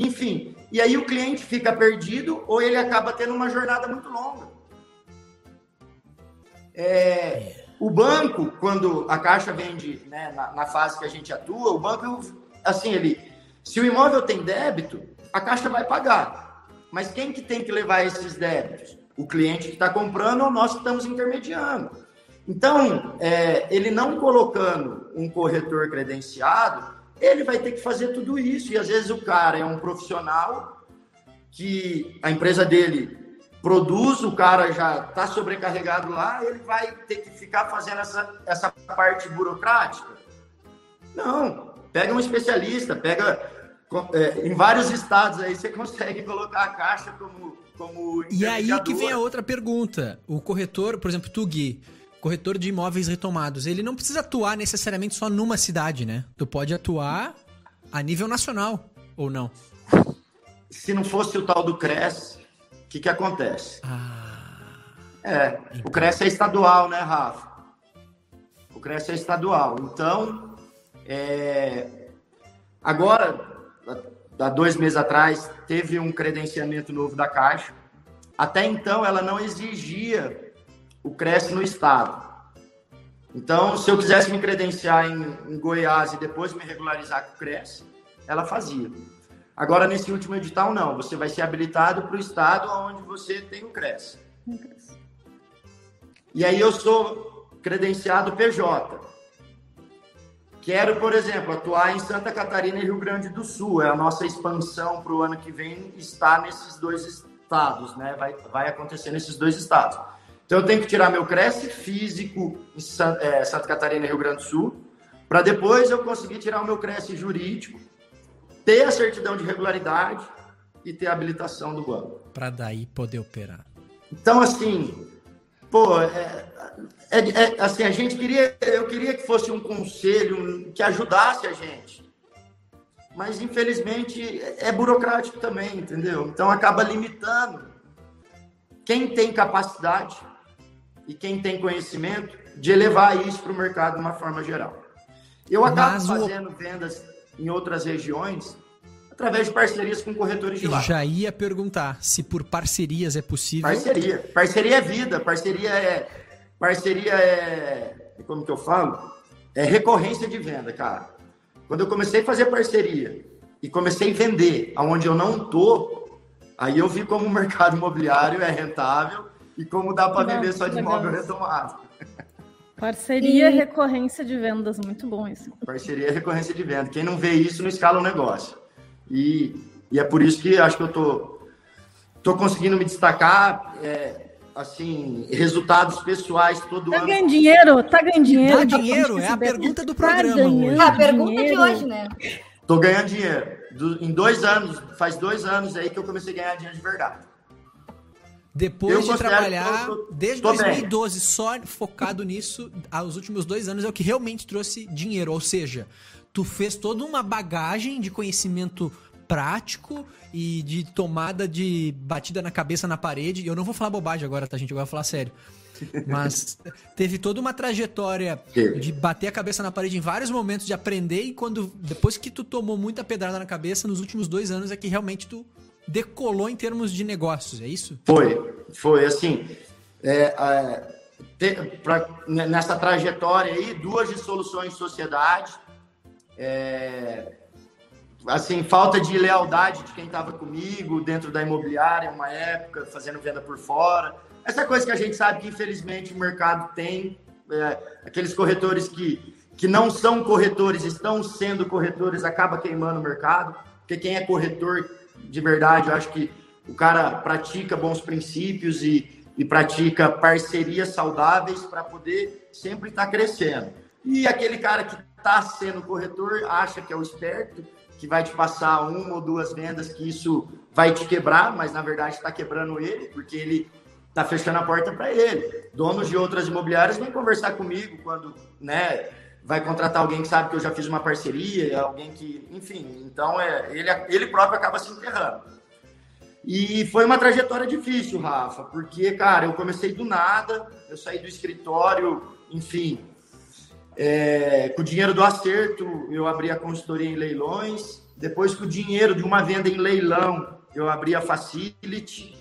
Enfim, e aí o cliente fica perdido ou ele acaba tendo uma jornada muito longa. É, o banco, quando a Caixa vende né, na, na, fase que a gente atua, o banco, assim, ele, se o imóvel tem débito, a Caixa vai pagar. Mas quem que tem que levar esses débitos? O cliente que está comprando ou nós que estamos intermediando. Então, é, ele não colocando um corretor credenciado, ele vai ter que fazer tudo isso. E às vezes o cara é um profissional que a empresa dele produz, o cara já está sobrecarregado lá, ele vai ter que ficar fazendo essa, essa parte burocrática? Não. Pega um especialista, pega. É, em vários estados aí você consegue colocar a caixa como. como e aí que vem a outra pergunta. O corretor, por exemplo, tu, Gui corretor de imóveis retomados, ele não precisa atuar necessariamente só numa cidade, né? Tu pode atuar a nível nacional, ou não? Se não fosse o tal do CRES, o que, que acontece? Ah, é, então. o CRES é estadual, né, Rafa? O CRES é estadual. Então, é, agora, há dois meses atrás, teve um credenciamento novo da Caixa. Até então, ela não exigia o Cresce no estado. Então, se eu quisesse me credenciar em, em Goiás e depois me regularizar com o Cresce, ela fazia. Agora, nesse último edital, não. Você vai ser habilitado para o estado onde você tem o Cresce. E aí eu sou credenciado PJ. Quero, por exemplo, atuar em Santa Catarina e Rio Grande do Sul. É a nossa expansão para o ano que vem está nesses dois estados, né? Vai, vai acontecer nesses dois estados. Então eu tenho que tirar meu Cresce físico em Santa, é, Santa Catarina e Rio Grande do Sul, para depois eu conseguir tirar o meu Cresce jurídico, ter a certidão de regularidade e ter a habilitação do banco. Para daí poder operar. Então, assim, pô, é, é, é, assim, a gente queria, eu queria que fosse um conselho que ajudasse a gente. Mas, infelizmente, é burocrático também, entendeu? Então, acaba limitando quem tem capacidade e quem tem conhecimento de elevar isso para o mercado de uma forma geral. Eu acabo Mas fazendo o... vendas em outras regiões através de parcerias com corretores de lá. Eu já ia perguntar se por parcerias é possível. Parceria. Parceria é vida, parceria é. Parceria é. Como que eu falo? É recorrência de venda, cara. Quando eu comecei a fazer parceria e comecei a vender aonde eu não tô, aí eu vi como o mercado imobiliário é rentável e como dá para viver só de imóvel retomado. Parceria e recorrência de vendas, muito bom isso. Parceria e recorrência de venda. Quem não vê isso não escala o negócio. E, e é por isso que acho que eu tô, tô conseguindo me destacar. É, assim, resultados pessoais todo tá ano. Tá ganhando dinheiro, tá ganhando dinheiro. Dá dinheiro, é a pergunta do tá programa. Tá hoje. A pergunta dinheiro. de hoje, né? Tô ganhando dinheiro. Do, em dois anos, faz dois anos aí que eu comecei a ganhar dinheiro de verdade. Depois eu de trabalhar tô, tô, desde tô 2012 bem. só focado nisso, os últimos dois anos é o que realmente trouxe dinheiro. Ou seja, tu fez toda uma bagagem de conhecimento prático e de tomada de batida na cabeça na parede. Eu não vou falar bobagem agora, tá, gente? Eu vou falar sério. Mas teve toda uma trajetória de bater a cabeça na parede em vários momentos, de aprender, e quando depois que tu tomou muita pedrada na cabeça, nos últimos dois anos é que realmente tu decolou em termos de negócios, é isso? Foi, foi assim. É, é, pra, nessa trajetória aí, duas dissoluções de sociedade, é, assim, falta de lealdade de quem estava comigo dentro da imobiliária, uma época, fazendo venda por fora. Essa coisa que a gente sabe que, infelizmente, o mercado tem, é, aqueles corretores que, que não são corretores, estão sendo corretores, acaba queimando o mercado, porque quem é corretor de verdade, eu acho que o cara pratica bons princípios e, e pratica parcerias saudáveis para poder sempre estar tá crescendo. E aquele cara que está sendo corretor acha que é o esperto, que vai te passar uma ou duas vendas, que isso vai te quebrar, mas na verdade está quebrando ele, porque ele está fechando a porta para ele. Donos de outras imobiliárias vêm conversar comigo quando, né, vai contratar alguém que sabe que eu já fiz uma parceria, alguém que, enfim, então é, ele, ele próprio acaba se enterrando. E foi uma trajetória difícil, Rafa, porque, cara, eu comecei do nada, eu saí do escritório, enfim, é, com o dinheiro do acerto, eu abri a consultoria em leilões. Depois, com o dinheiro de uma venda em leilão, eu abri a Facility.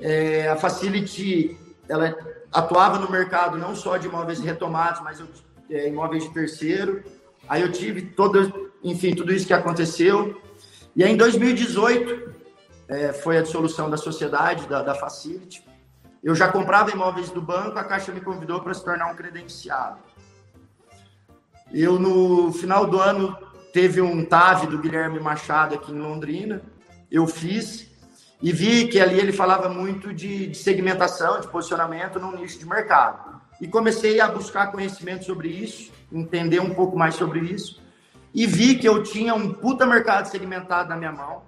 É, a Facility, ela atuava no mercado não só de imóveis retomados, mas eu, é, imóveis de terceiro. Aí eu tive todo, enfim, tudo isso que aconteceu. E aí, em 2018, é, foi a dissolução da sociedade, da, da Facility. Eu já comprava imóveis do banco, a Caixa me convidou para se tornar um credenciado. Eu, no final do ano, teve um TAV do Guilherme Machado aqui em Londrina. Eu fiz e vi que ali ele falava muito de, de segmentação, de posicionamento no nicho de mercado. E comecei a buscar conhecimento sobre isso, entender um pouco mais sobre isso. E vi que eu tinha um puta mercado segmentado na minha mão,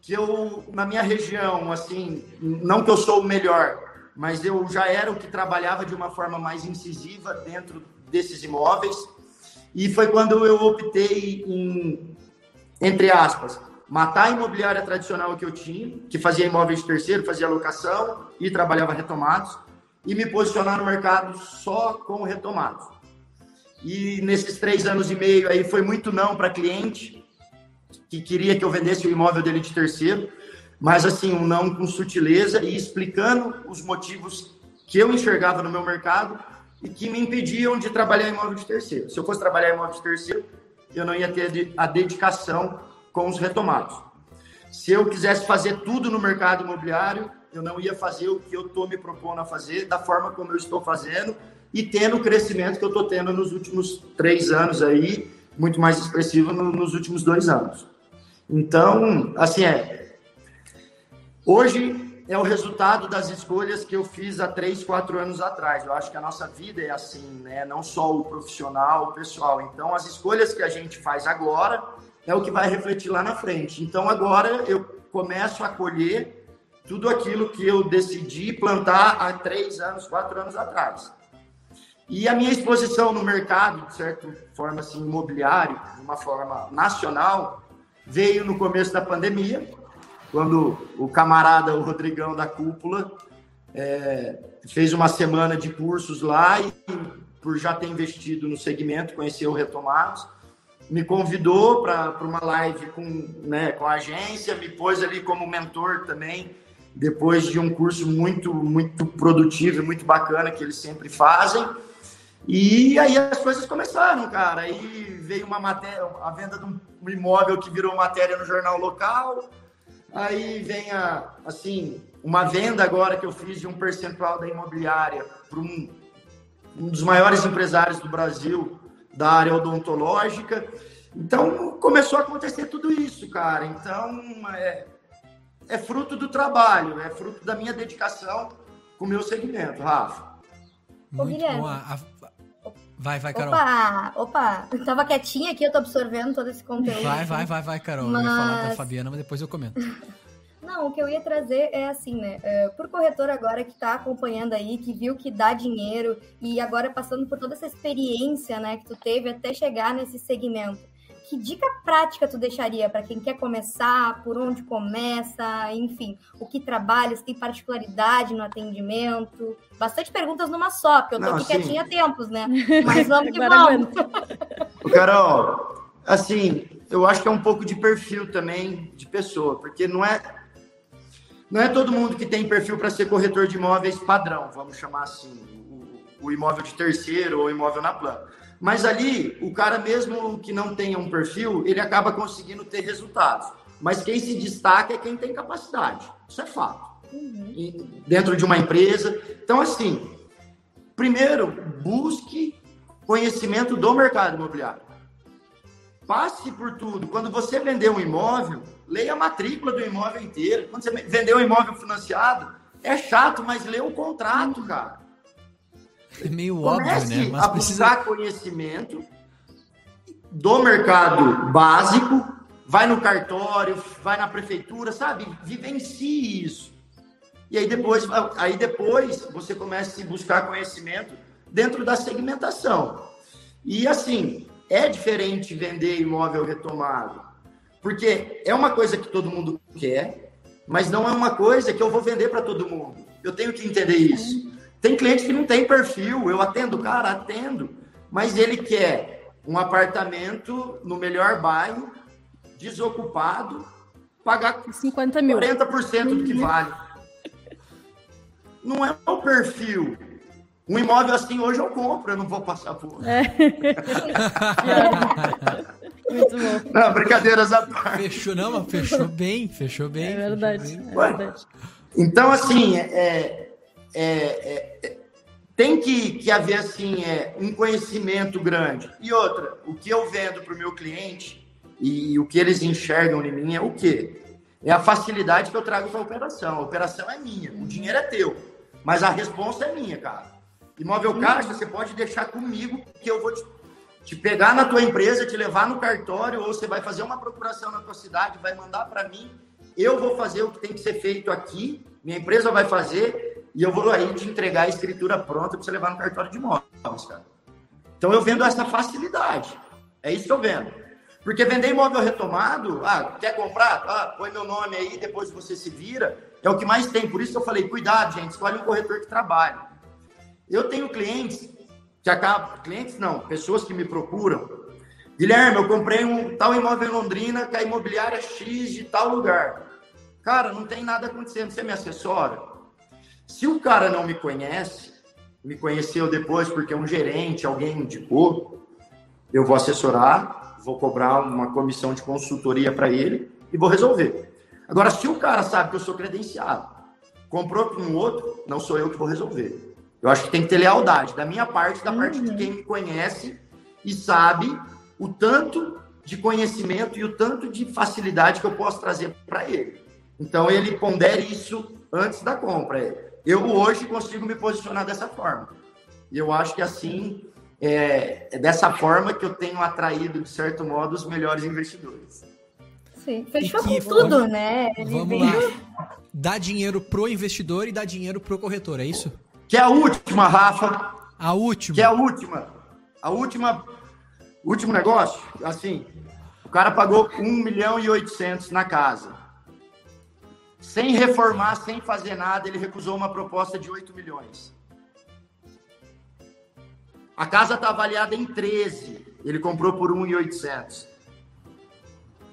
que eu, na minha região, assim, não que eu sou o melhor, mas eu já era o que trabalhava de uma forma mais incisiva dentro desses imóveis e foi quando eu optei em, entre aspas, matar a imobiliária tradicional que eu tinha, que fazia imóveis de terceiro, fazia locação e trabalhava retomados, e me posicionar no mercado só com retomados. E nesses três anos e meio aí foi muito não para cliente que queria que eu vendesse o imóvel dele de terceiro, mas assim, um não com sutileza e explicando os motivos que eu enxergava no meu mercado e que me impediam de trabalhar imóvel de terceiro. Se eu fosse trabalhar imóvel de terceiro, eu não ia ter a dedicação com os retomados. Se eu quisesse fazer tudo no mercado imobiliário, eu não ia fazer o que eu estou me propondo a fazer da forma como eu estou fazendo, e tendo o crescimento que eu estou tendo nos últimos três anos aí, muito mais expressivo no, nos últimos dois anos. Então, assim, é. Hoje é o resultado das escolhas que eu fiz há três, quatro anos atrás. Eu acho que a nossa vida é assim, né? Não só o profissional, o pessoal. Então, as escolhas que a gente faz agora é o que vai refletir lá na frente. Então, agora eu começo a colher tudo aquilo que eu decidi plantar há três anos, quatro anos atrás. E a minha exposição no mercado, de certa forma assim, imobiliário, de uma forma nacional, veio no começo da pandemia, quando o camarada, o Rodrigão da Cúpula, é, fez uma semana de cursos lá e, por já ter investido no segmento, conheceu o Retomados, me convidou para uma live com, né, com a agência, me pôs ali como mentor também, depois de um curso muito, muito produtivo e muito bacana que eles sempre fazem. E aí as coisas começaram, cara. Aí veio uma matéria, a venda de um imóvel que virou matéria no jornal local. Aí vem a, assim, uma venda agora que eu fiz de um percentual da imobiliária para um, um dos maiores empresários do Brasil da área odontológica. Então começou a acontecer tudo isso, cara. Então é, é fruto do trabalho, é fruto da minha dedicação com o meu segmento, Rafa. Muito bom. A, Vai, vai, Carol. Opa, opa. Eu tava quietinha aqui, eu tô absorvendo todo esse conteúdo. Vai, vai, vai, vai, Carol. Mas... Eu ia falar da Fabiana, mas depois eu comento. Não, o que eu ia trazer é assim, né? Uh, por corretor agora que tá acompanhando aí, que viu que dá dinheiro e agora passando por toda essa experiência, né, que tu teve até chegar nesse segmento que dica prática tu deixaria para quem quer começar, por onde começa, enfim, o que trabalha, se tem particularidade no atendimento? Bastante perguntas numa só, porque eu tô Não, aqui assim... quietinha há tempos, né? Mas vamos que vamos. Carol, assim, eu acho que é um pouco de perfil também de pessoa, porque não é não é todo mundo que tem perfil para ser corretor de imóveis padrão, vamos chamar assim, o, o imóvel de terceiro ou imóvel na planta. Mas ali, o cara, mesmo que não tenha um perfil, ele acaba conseguindo ter resultados. Mas quem se destaca é quem tem capacidade. Isso é fato. Uhum. Dentro de uma empresa. Então, assim, primeiro, busque conhecimento do mercado imobiliário. Passe por tudo. Quando você vender um imóvel, leia a matrícula do imóvel inteiro. Quando você vender um imóvel financiado, é chato, mas lê o contrato, uhum. cara. É meio Comece óbvio, né? Mas a precisa... buscar conhecimento do mercado básico, vai no cartório, vai na prefeitura, sabe? Vivencie isso. E aí depois, aí depois você começa a buscar conhecimento dentro da segmentação. E assim, é diferente vender imóvel retomado, porque é uma coisa que todo mundo quer, mas não é uma coisa que eu vou vender para todo mundo. Eu tenho que entender isso. Tem cliente que não tem perfil, eu atendo, cara, atendo, mas ele quer um apartamento no melhor bairro, desocupado, pagar 50 mil. 40% do que vale. Não é o perfil. Um imóvel assim hoje eu compro, eu não vou passar por. É. Muito bom. Não, brincadeiras à parte. Fechou, não, mas fechou bem, fechou bem. É verdade. Bem. É verdade. Então, assim, é, é, é, tem que, que haver assim é, um conhecimento grande. E outra, o que eu vendo para o meu cliente e, e o que eles enxergam em mim é o quê? É a facilidade que eu trago para a operação. A operação é minha, o dinheiro é teu, mas a resposta é minha, cara. Imóvel caixa, você pode deixar comigo que eu vou te, te pegar na tua empresa, te levar no cartório, ou você vai fazer uma procuração na tua cidade, vai mandar para mim. Eu vou fazer o que tem que ser feito aqui, minha empresa vai fazer, e eu vou aí te entregar a escritura pronta para você levar no cartório de imóveis, cara. Então eu vendo essa facilidade. É isso que eu vendo. Porque vender imóvel retomado, ah, quer comprar? Ah, põe meu nome aí, depois você se vira. É o que mais tem. Por isso que eu falei, cuidado, gente, escolhe um corretor que trabalhe. Eu tenho clientes que acabam, clientes não, pessoas que me procuram. Guilherme, eu comprei um tal imóvel em Londrina que a imobiliária X de tal lugar. Cara, não tem nada acontecendo, você me assessora? Se o cara não me conhece, me conheceu depois porque um gerente, alguém indicou, eu vou assessorar, vou cobrar uma comissão de consultoria para ele e vou resolver. Agora, se o cara sabe que eu sou credenciado, comprou para um outro, não sou eu que vou resolver. Eu acho que tem que ter lealdade, da minha parte, da parte de uhum. quem me conhece e sabe o tanto de conhecimento e o tanto de facilidade que eu posso trazer para ele. Então, ele pondere isso antes da compra. Eu hoje consigo me posicionar dessa forma. E eu acho que assim, é, é dessa forma que eu tenho atraído, de certo modo, os melhores investidores. Sim, fechou com tudo, vamos, né? vamos lá. Dá dinheiro pro investidor e dá dinheiro pro corretor, é isso? Que é a última, Rafa. A última. Que é a última. A última. Último negócio, assim, o cara pagou 1 milhão e 800 na casa. Sem reformar, sem fazer nada, ele recusou uma proposta de 8 milhões. A casa está avaliada em 13. Ele comprou por 1,800.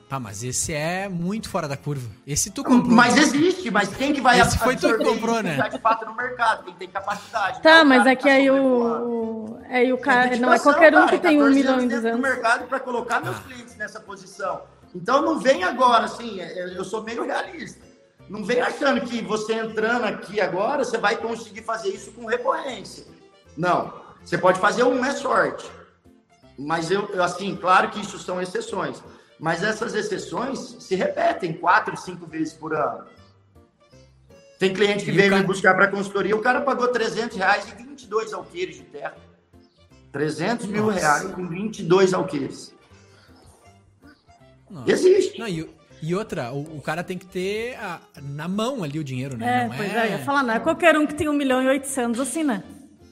Tá, mas esse é muito fora da curva. Esse tu comprou. Mas existe, mas quem que vai Esse foi tu que comprou, né? de fato no mercado, quem tem capacidade. Tá, mas é que aí o, aí o cara, não é qualquer um que tem um milhão e duzentos. no mercado para colocar meus clientes nessa posição. Então não vem agora, assim, é, é, eu sou meio realista. Não vem achando que você entrando aqui agora, você vai conseguir fazer isso com recorrência. Não. Você pode fazer um, é sorte. Mas eu, assim, claro que isso são exceções. Mas essas exceções se repetem quatro, cinco vezes por ano. Tem cliente que e veio cara... me buscar para consultoria, o cara pagou 300 reais e 22 alqueires de terra. 300 Nossa. mil reais com 22 alqueires. Nossa. Existe. Não, e, e, outra, o, o, cara tem que ter a, na mão ali o dinheiro, né? É, não pois é, é, ia falar, não é qualquer um que tem 1 milhão e 800 assim, né?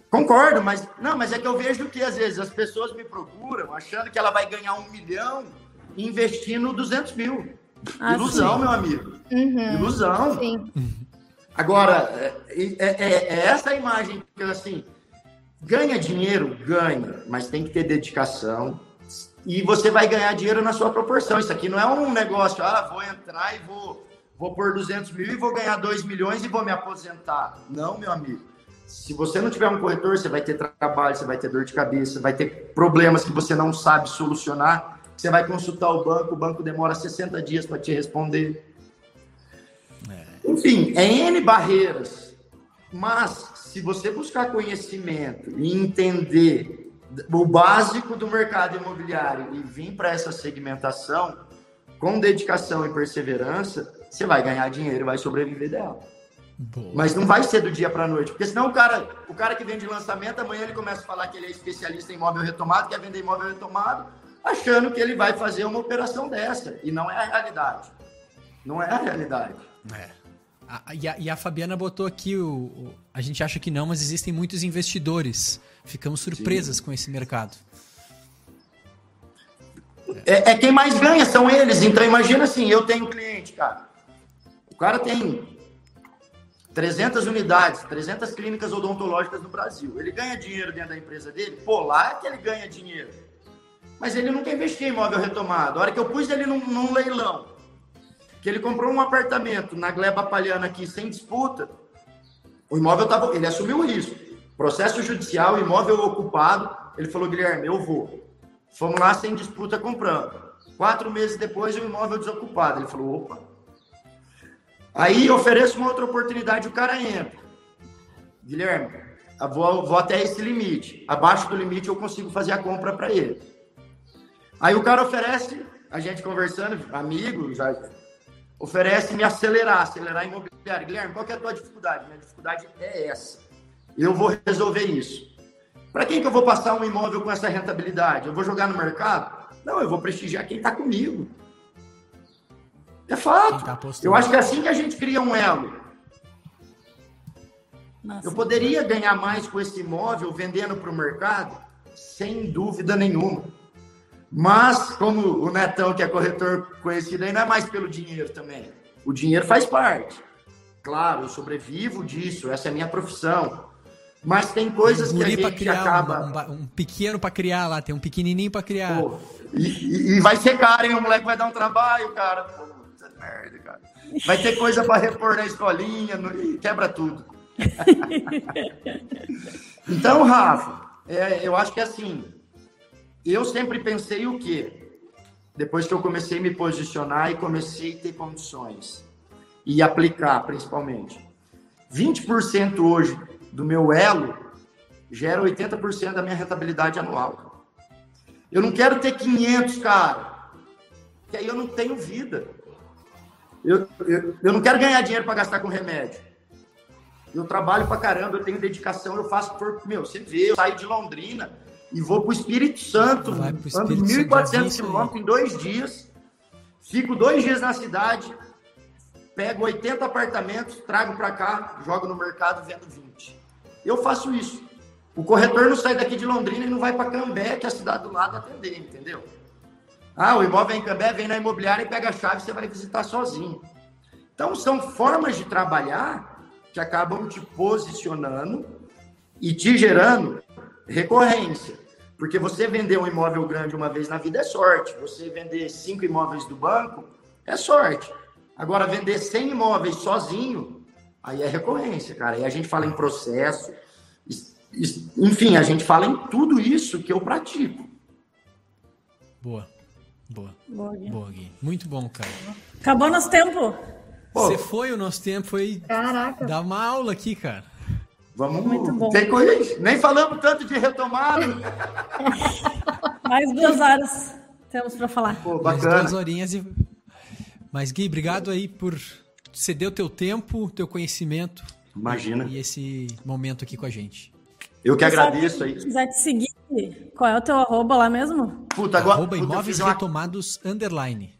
Concordo, mas não, mas é que eu vejo que às vezes as pessoas me procuram achando que ela vai ganhar um milhão investindo 200 mil. Ah, Ilusão, sim. meu amigo. Uhum. Ilusão. Sim. Agora, é, é, é, é, essa imagem que, assim, ganha dinheiro? Ganha, mas tem que ter dedicação. E você vai ganhar dinheiro na sua proporção. Isso aqui não é um negócio, ah, vou entrar e vou, vou pôr 200 mil e vou ganhar 2 milhões e vou me aposentar. Não, meu amigo. Se você não tiver um corretor, você vai ter trabalho, você vai ter dor de cabeça, vai ter problemas que você não sabe solucionar você vai consultar o banco, o banco demora 60 dias para te responder. É. Enfim, é N barreiras. Mas, se você buscar conhecimento e entender o básico do mercado imobiliário e vir para essa segmentação, com dedicação e perseverança, você vai ganhar dinheiro e vai sobreviver dela. Boa. Mas não vai ser do dia para a noite, porque senão o cara, o cara que vende lançamento, amanhã ele começa a falar que ele é especialista em imóvel retomado, quer vender imóvel retomado, achando que ele vai fazer uma operação dessa. E não é a realidade. Não é a realidade. É. A, e, a, e, a, Fabiana botou aqui o, o, A gente acha que não, mas existem muitos investidores. Ficamos surpresas Sim. com esse mercado. É, é, quem mais ganha, são eles. Então imagina assim, eu tenho um cliente, cara. O cara tem 300 unidades, 300 clínicas odontológicas no Brasil. Ele ganha dinheiro dentro da empresa dele? Pô, lá é que ele ganha dinheiro mas ele nunca investiu em imóvel retomado. A hora que eu pus ele num, num leilão, que ele comprou um apartamento na Gleba Palhana aqui sem disputa, o imóvel estava. Ele assumiu o risco. Processo judicial, imóvel ocupado. Ele falou, Guilherme, eu vou. Fomos lá sem disputa comprando. Quatro meses depois, o imóvel desocupado. Ele falou, opa. Aí ofereço uma outra oportunidade, o cara entra. Guilherme, vou, vou até esse limite. Abaixo do limite eu consigo fazer a compra para ele. Aí o cara oferece, a gente conversando, amigo, já oferece me acelerar, acelerar imobiliário. Guilherme, qual é a tua dificuldade? Minha dificuldade é essa. Eu vou resolver isso. Para quem que eu vou passar um imóvel com essa rentabilidade? Eu vou jogar no mercado? Não, eu vou prestigiar quem está comigo. É fato. Tá eu acho que é assim que a gente cria um elo. Nossa, eu poderia ganhar mais com esse imóvel vendendo para o mercado? Sem dúvida nenhuma. Mas, como o Netão, que é corretor conhecido aí, não é mais pelo dinheiro também. O dinheiro faz parte. Claro, eu sobrevivo disso, essa é a minha profissão. Mas tem coisas um que a gente acaba. Um, um, um pequeno para criar lá, tem um pequenininho para criar. Pô, e, e, vai ser caro, hein? O moleque vai dar um trabalho, cara. Puta merda, cara. Vai ter coisa para repor na escolinha, no... quebra tudo. então, Rafa, é, eu acho que é assim eu sempre pensei o quê? Depois que eu comecei a me posicionar e comecei a ter condições e aplicar, principalmente. 20% hoje do meu elo gera 80% da minha rentabilidade anual. Eu não quero ter 500, cara, que aí eu não tenho vida. Eu, eu, eu não quero ganhar dinheiro para gastar com remédio. Eu trabalho para caramba, eu tenho dedicação, eu faço por. Meu, você vê, eu saio de Londrina e vou para o Espírito Santo, ando 1.400 quilômetros em dois dias, fico dois dias na cidade, pego 80 apartamentos, trago para cá, jogo no mercado, vendo 20. Eu faço isso. O corretor não sai daqui de Londrina e não vai para Cambé, que é a cidade do lado, atender, entendeu? Ah, o imóvel é em Cambé, vem na imobiliária e pega a chave, você vai visitar sozinho. Então, são formas de trabalhar que acabam te posicionando e te gerando recorrência. Porque você vender um imóvel grande uma vez na vida é sorte. Você vender cinco imóveis do banco é sorte. Agora, vender 100 imóveis sozinho, aí é recorrência, cara. Aí a gente fala em processo. Enfim, a gente fala em tudo isso que eu pratico. Boa. Boa. Boa, Gui. Boa, Gui. Muito bom, cara. Acabou nosso tempo. Você foi o nosso tempo, foi Caraca. dar uma aula aqui, cara. Vamos. Muito bom. Tem coisa. Nem falamos tanto de retomada. Mais duas horas temos para falar. Pô, bacana. Mais duas horinhas e. Mas, Gui, obrigado aí por ceder o teu tempo, teu conhecimento. Imagina. E esse momento aqui com a gente. Eu que agradeço aí. Se quiser te seguir, qual é o teu arroba lá mesmo? Puta, agora. Arroba imóveis uma... retomados underline.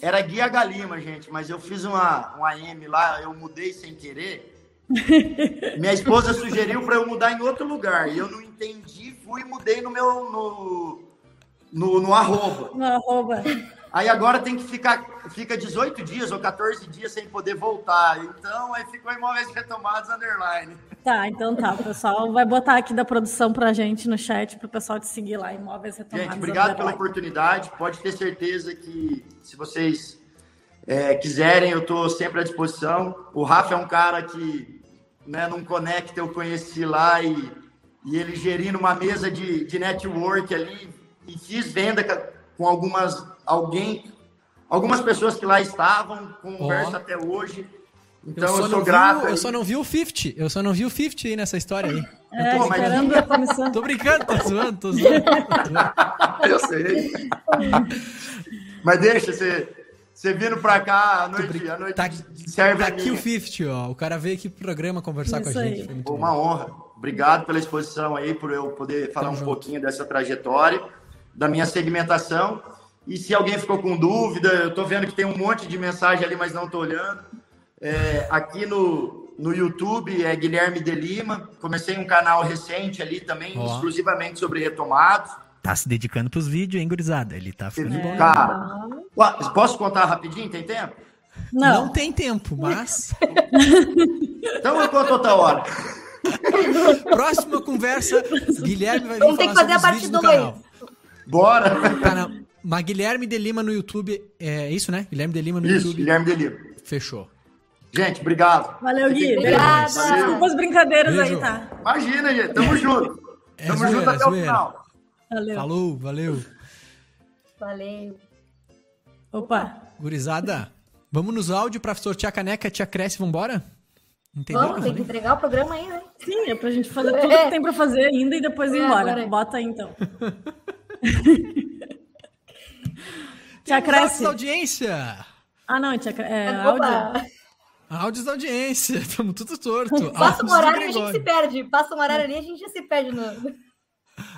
Era Guia Galima, gente, mas eu fiz uma, um AM lá, eu mudei sem querer. Minha esposa sugeriu para eu mudar em outro lugar. E eu não entendi, fui e mudei no meu. no, no, no arroba. No arroba. Aí agora tem que ficar, fica 18 dias ou 14 dias sem poder voltar. Então aí ficou imóveis retomados underline. Tá, então tá. O pessoal vai botar aqui da produção pra gente no chat, pro pessoal te seguir lá, imóveis retomados. Gente, obrigado pela oportunidade. Pode ter certeza que se vocês é, quiserem, eu estou sempre à disposição. O Rafa é um cara que né, num Connect eu conheci lá e, e ele gerindo uma mesa de, de network ali e fiz venda com algumas alguém algumas pessoas que lá estavam, conversa oh. até hoje. Então eu, eu sou grato. eu só não vi o 50. Eu só não vi o 50 aí nessa história aí. É, Pô, mas... caramba, tô brincando, tô zoando, tô zoando. eu sei. mas deixa, você, você vindo pra cá à noite, à noite tá, serve Tá aqui o 50, ó. O cara veio aqui pro programa conversar Isso com a gente. Foi Foi uma honra. Obrigado pela exposição aí, por eu poder falar Tamo um junto. pouquinho dessa trajetória, da minha segmentação. E se alguém ficou com dúvida, eu estou vendo que tem um monte de mensagem ali, mas não estou olhando. É, aqui no, no YouTube é Guilherme de Lima. Comecei um canal recente ali também, oh. exclusivamente sobre retomados. Tá se dedicando para os vídeos, hein, gurizada? Ele tá ficando é. bom. Cara, posso contar rapidinho? Tem tempo? Não. Não tem tempo, mas. então eu conto outra hora. Próxima conversa, Guilherme vai vir Vamos falar ter que fazer a parte do canal. Bora! Mas Guilherme de Lima no YouTube, é isso, né? Guilherme de Lima no isso, YouTube. Guilherme de Lima. Fechou. Gente, obrigado. Valeu, Gui. Obrigada. Desculpa as brincadeiras Beijo. aí, tá? Imagina, gente. Tamo junto. É Tamo zoeira, junto até é o final. Valeu. Falou, valeu. Valeu. Opa. Gurizada, vamos nos áudios pra sortear a caneca, tia Cresce, vambora? Entendeu? Vamos, tem que entregar o programa aí, né? Sim, é pra gente fazer tudo é. que tem pra fazer ainda e depois ir é, embora. Agora. Bota aí, então. Tia Cresce. audiência. Ah, não, tia é, áudio. Áudios da audiência, estamos tudo torto. Passa um horário e a gente se perde. Passa um horário ali e a gente já se perde no.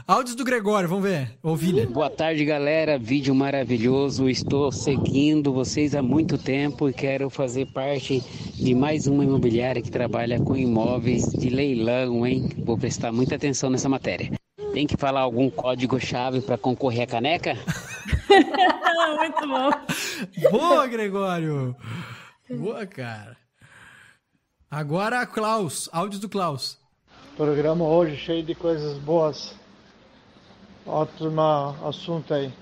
Áudios do Gregório, vamos ver. Ouvilha. Boa tarde, galera. Vídeo maravilhoso. Estou seguindo vocês há muito tempo e quero fazer parte de mais uma imobiliária que trabalha com imóveis de leilão, hein? Vou prestar muita atenção nessa matéria. Tem que falar algum código-chave para concorrer à caneca? muito bom. Boa, Gregório. Boa, cara. Agora, Klaus. Áudio do Klaus. Programa hoje cheio de coisas boas. Outro assunto aí.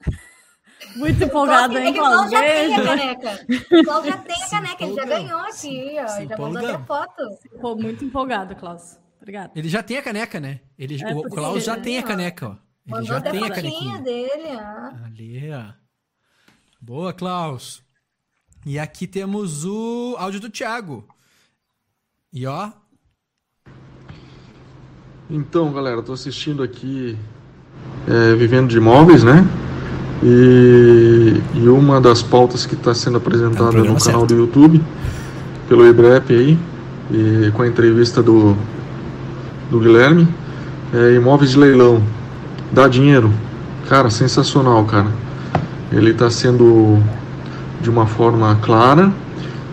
Muito empolgado, hein, Klaus? Já tem a caneca. O Klaus já tem a caneca, ele já ganhou aqui, ó. já mandou até foto. Pô, muito empolgado, Klaus. Obrigado. Ele já tem a caneca, né? Ele, é, o Klaus já tem a caneca, ó. Ele Mandou já tem a canequinha dele, ó. Ali, ó. Boa, Klaus. E aqui temos o áudio do Thiago. E ó. Então, galera, estou assistindo aqui é, Vivendo de Imóveis, né? E, e uma das pautas que está sendo apresentada no canal certo. do YouTube, pelo IBREP aí, e com a entrevista do, do Guilherme, é Imóveis de Leilão. Dá dinheiro. Cara, sensacional, cara. Ele está sendo de uma forma clara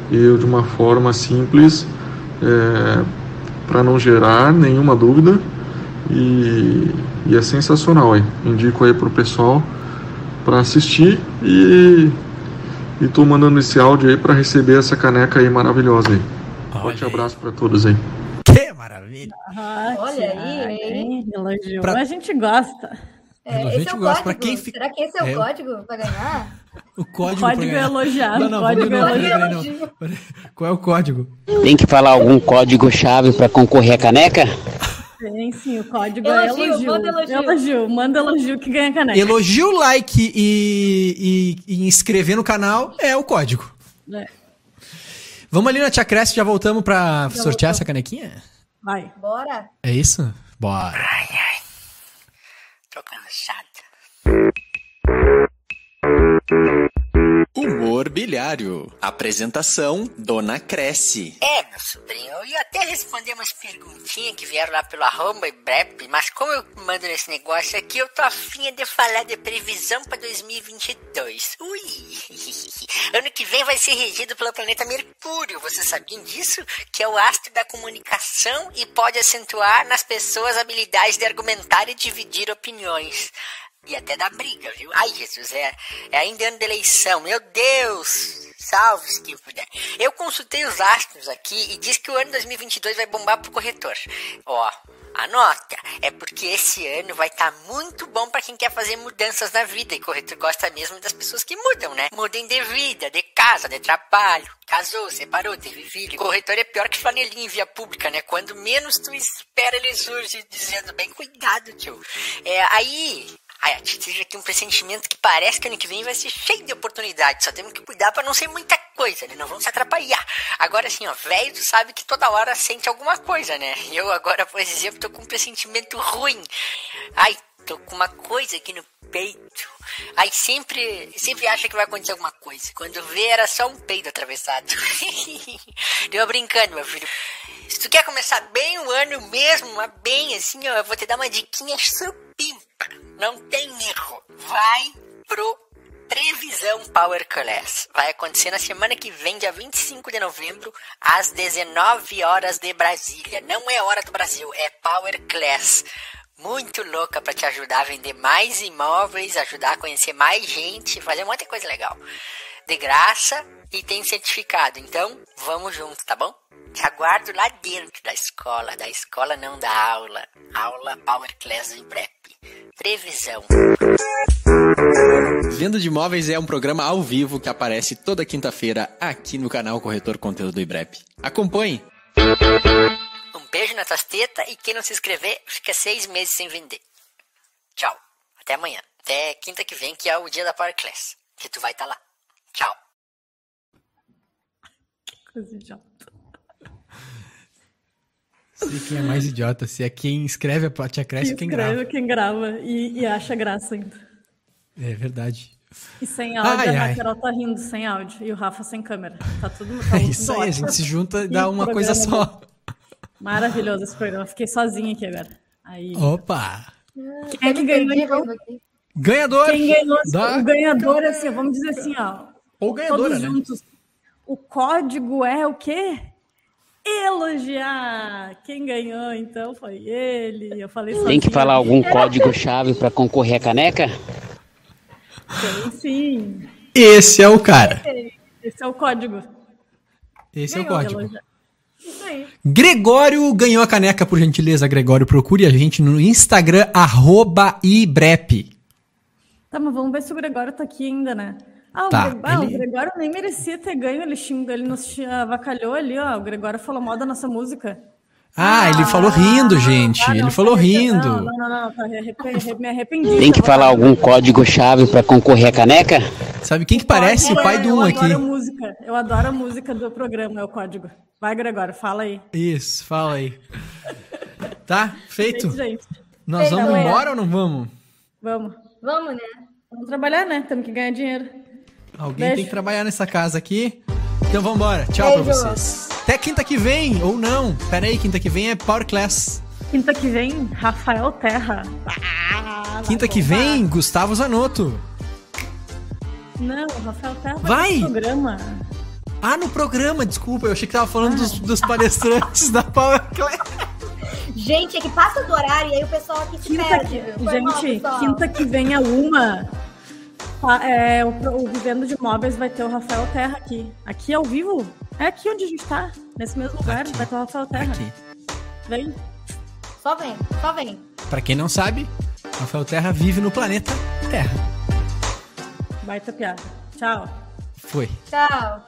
e de uma forma simples, é, para não gerar nenhuma dúvida. E, e é sensacional aí. Indico aí pro pessoal para assistir e e tô mandando esse áudio aí para receber essa caneca aí maravilhosa aí. Olha Forte abraço para todos aí. Maravilha! Ah, Olha aí, hein? Elogio. Pra... A gente gosta. É, esse é o código. Pra quem... Será que esse é o é... código para ganhar? O código, código é elogiado. Não, não, código não, não, Qual é o código? Tem que falar algum código-chave para concorrer à caneca? Tem sim, o código elogio, é elogio. Manda elogio. elogio. Manda elogio que ganha caneca. Elogio, like e, e, e inscrever no canal é o código. É. Vamos ali na Tia Cresce, já voltamos pra já sortear voltou. essa canequinha? Vai. Bora. É isso? Bora. Ai, ai. Tô cansada. Humor bilhário. Apresentação: Dona Cresce. É, meu sobrinho, eu ia até responder umas perguntinhas que vieram lá pelo arroba e brep, mas como eu mando nesse negócio aqui, eu tô afim de falar de previsão para 2022. Ui! Ano que vem vai ser regido pelo planeta Mercúrio, vocês sabiam disso? Que é o astro da comunicação e pode acentuar nas pessoas a habilidade de argumentar e dividir opiniões e até da briga, viu? Ai, Jesus, é, é ainda ano de eleição, meu Deus! Salve-se quem puder. Eu consultei os astros aqui e diz que o ano 2022 vai bombar pro corretor. Ó, anota, é porque esse ano vai estar tá muito bom para quem quer fazer mudanças na vida e corretor gosta mesmo das pessoas que mudam, né? Mudem de vida, de casa, de trabalho, casou, separou, teve filho. Corretor é pior que flanelinha em via pública, né? Quando menos tu espera ele surge dizendo bem cuidado, tio. É, aí Ai, a gente aqui um pressentimento que parece que ano que vem vai ser cheio de oportunidades. Só temos que cuidar para não ser muita coisa, né? Não vamos se atrapalhar. Agora, assim, ó, velho, tu sabe que toda hora sente alguma coisa, né? Eu agora, por exemplo, tô com um pressentimento ruim. Ai, tô com uma coisa aqui no peito. Aí sempre, sempre acha que vai acontecer alguma coisa. Quando vê, era só um peito atravessado. Deu brincando, meu filho. Se tu quer começar bem o ano mesmo, bem assim, ó, eu vou te dar uma diquinha supimpa. Não tem erro. Vai pro Previsão Power Class. Vai acontecer na semana que vem, dia 25 de novembro, às 19 horas de Brasília. Não é hora do Brasil, é Power Class. Muito louca para te ajudar a vender mais imóveis, ajudar a conhecer mais gente, fazer um monte de coisa legal. De graça e tem certificado. Então, vamos junto, tá bom? Te aguardo lá dentro da escola, da escola não da aula. Aula Power Class em Prep. Previsão. Venda de Imóveis é um programa ao vivo que aparece toda quinta-feira aqui no canal Corretor Conteúdo do IBREP. Acompanhe! Um beijo na tua teta e quem não se inscrever fica seis meses sem vender. Tchau. Até amanhã. Até quinta que vem, que é o dia da Power Class. Que tu vai estar tá lá. Tchau. Que coisa idiota. Sei quem é mais idiota, se é quem escreve a Tia Cresce quem, quem grava. quem grava e, e, acha graça ainda. É verdade. E sem áudio, ai, a Carol tá rindo sem áudio e o Rafa sem câmera. Tá tudo tá É isso aí, a gente se junta e dá uma coisa só. Maravilhoso esse programa. Fiquei sozinha aqui agora. Aí. Opa! Quem é que ganhou então? Ganhador! Quem ganhou? Da... O ganhador, assim, vamos dizer assim, ó. Ou ganhadora, todos né? juntos. O código é o quê? elogiar. Quem ganhou, então, foi ele. Eu falei Tem que falar algum código-chave para concorrer à caneca? Tem sim. Esse é o cara. Esse é o código. Esse ganhou, é o código. Gregório ganhou a caneca, por gentileza, Gregório. Procure a gente no Instagram, arroba ibrep. Tá, mas vamos ver se o Gregório tá aqui ainda, né? Ah, o, tá, Gregório, ah, ele... o Gregório nem merecia ter ganho, ele, xingou, ele nos avacalhou ali, ó. O Gregório falou mal da nossa música. Ah, ah ele falou rindo, ah, gente. Ah, não, ele falou rindo. Não, não, não, tá, me arrependi. Tem que falar algum código-chave para concorrer à caneca? Sabe quem que parece? o pai do um aqui. Eu adoro música. Eu adoro a música do programa, é o código. Vai, Gregório, fala aí. Isso, fala aí. Tá? Feito? Gente, Nós Feito, vamos galera. embora ou não vamos? vamos. Vamos, né? Vamos trabalhar, né? Temos que ganhar dinheiro. Alguém Beijo. tem que trabalhar nessa casa aqui. Então vamos embora. Tchau pra Beijo. vocês. Até quinta que vem, ou não. Pera aí, quinta que vem é Power Class. Quinta que vem, Rafael Terra. Ah, Quinta vai que vem, Gustavo Zanotto. Não, Rafael Terra Vai! no programa. Ah, no programa, desculpa. Eu achei que tava falando dos, dos palestrantes da Power Class. Gente, é que passa do horário e aí o pessoal aqui se Quinta perde. que, mal, gente, pessoal. quinta que vem a uma. É, o, o Vivendo de Móveis vai ter o Rafael Terra aqui. Aqui ao vivo? É aqui onde a gente tá. Nesse mesmo lugar. Aqui. Vai ter o Rafael Terra. Aqui. Vem. Só vem, só vem. Pra quem não sabe, Rafael Terra vive no planeta Terra. Baita piada. Tchau. Foi. Tchau.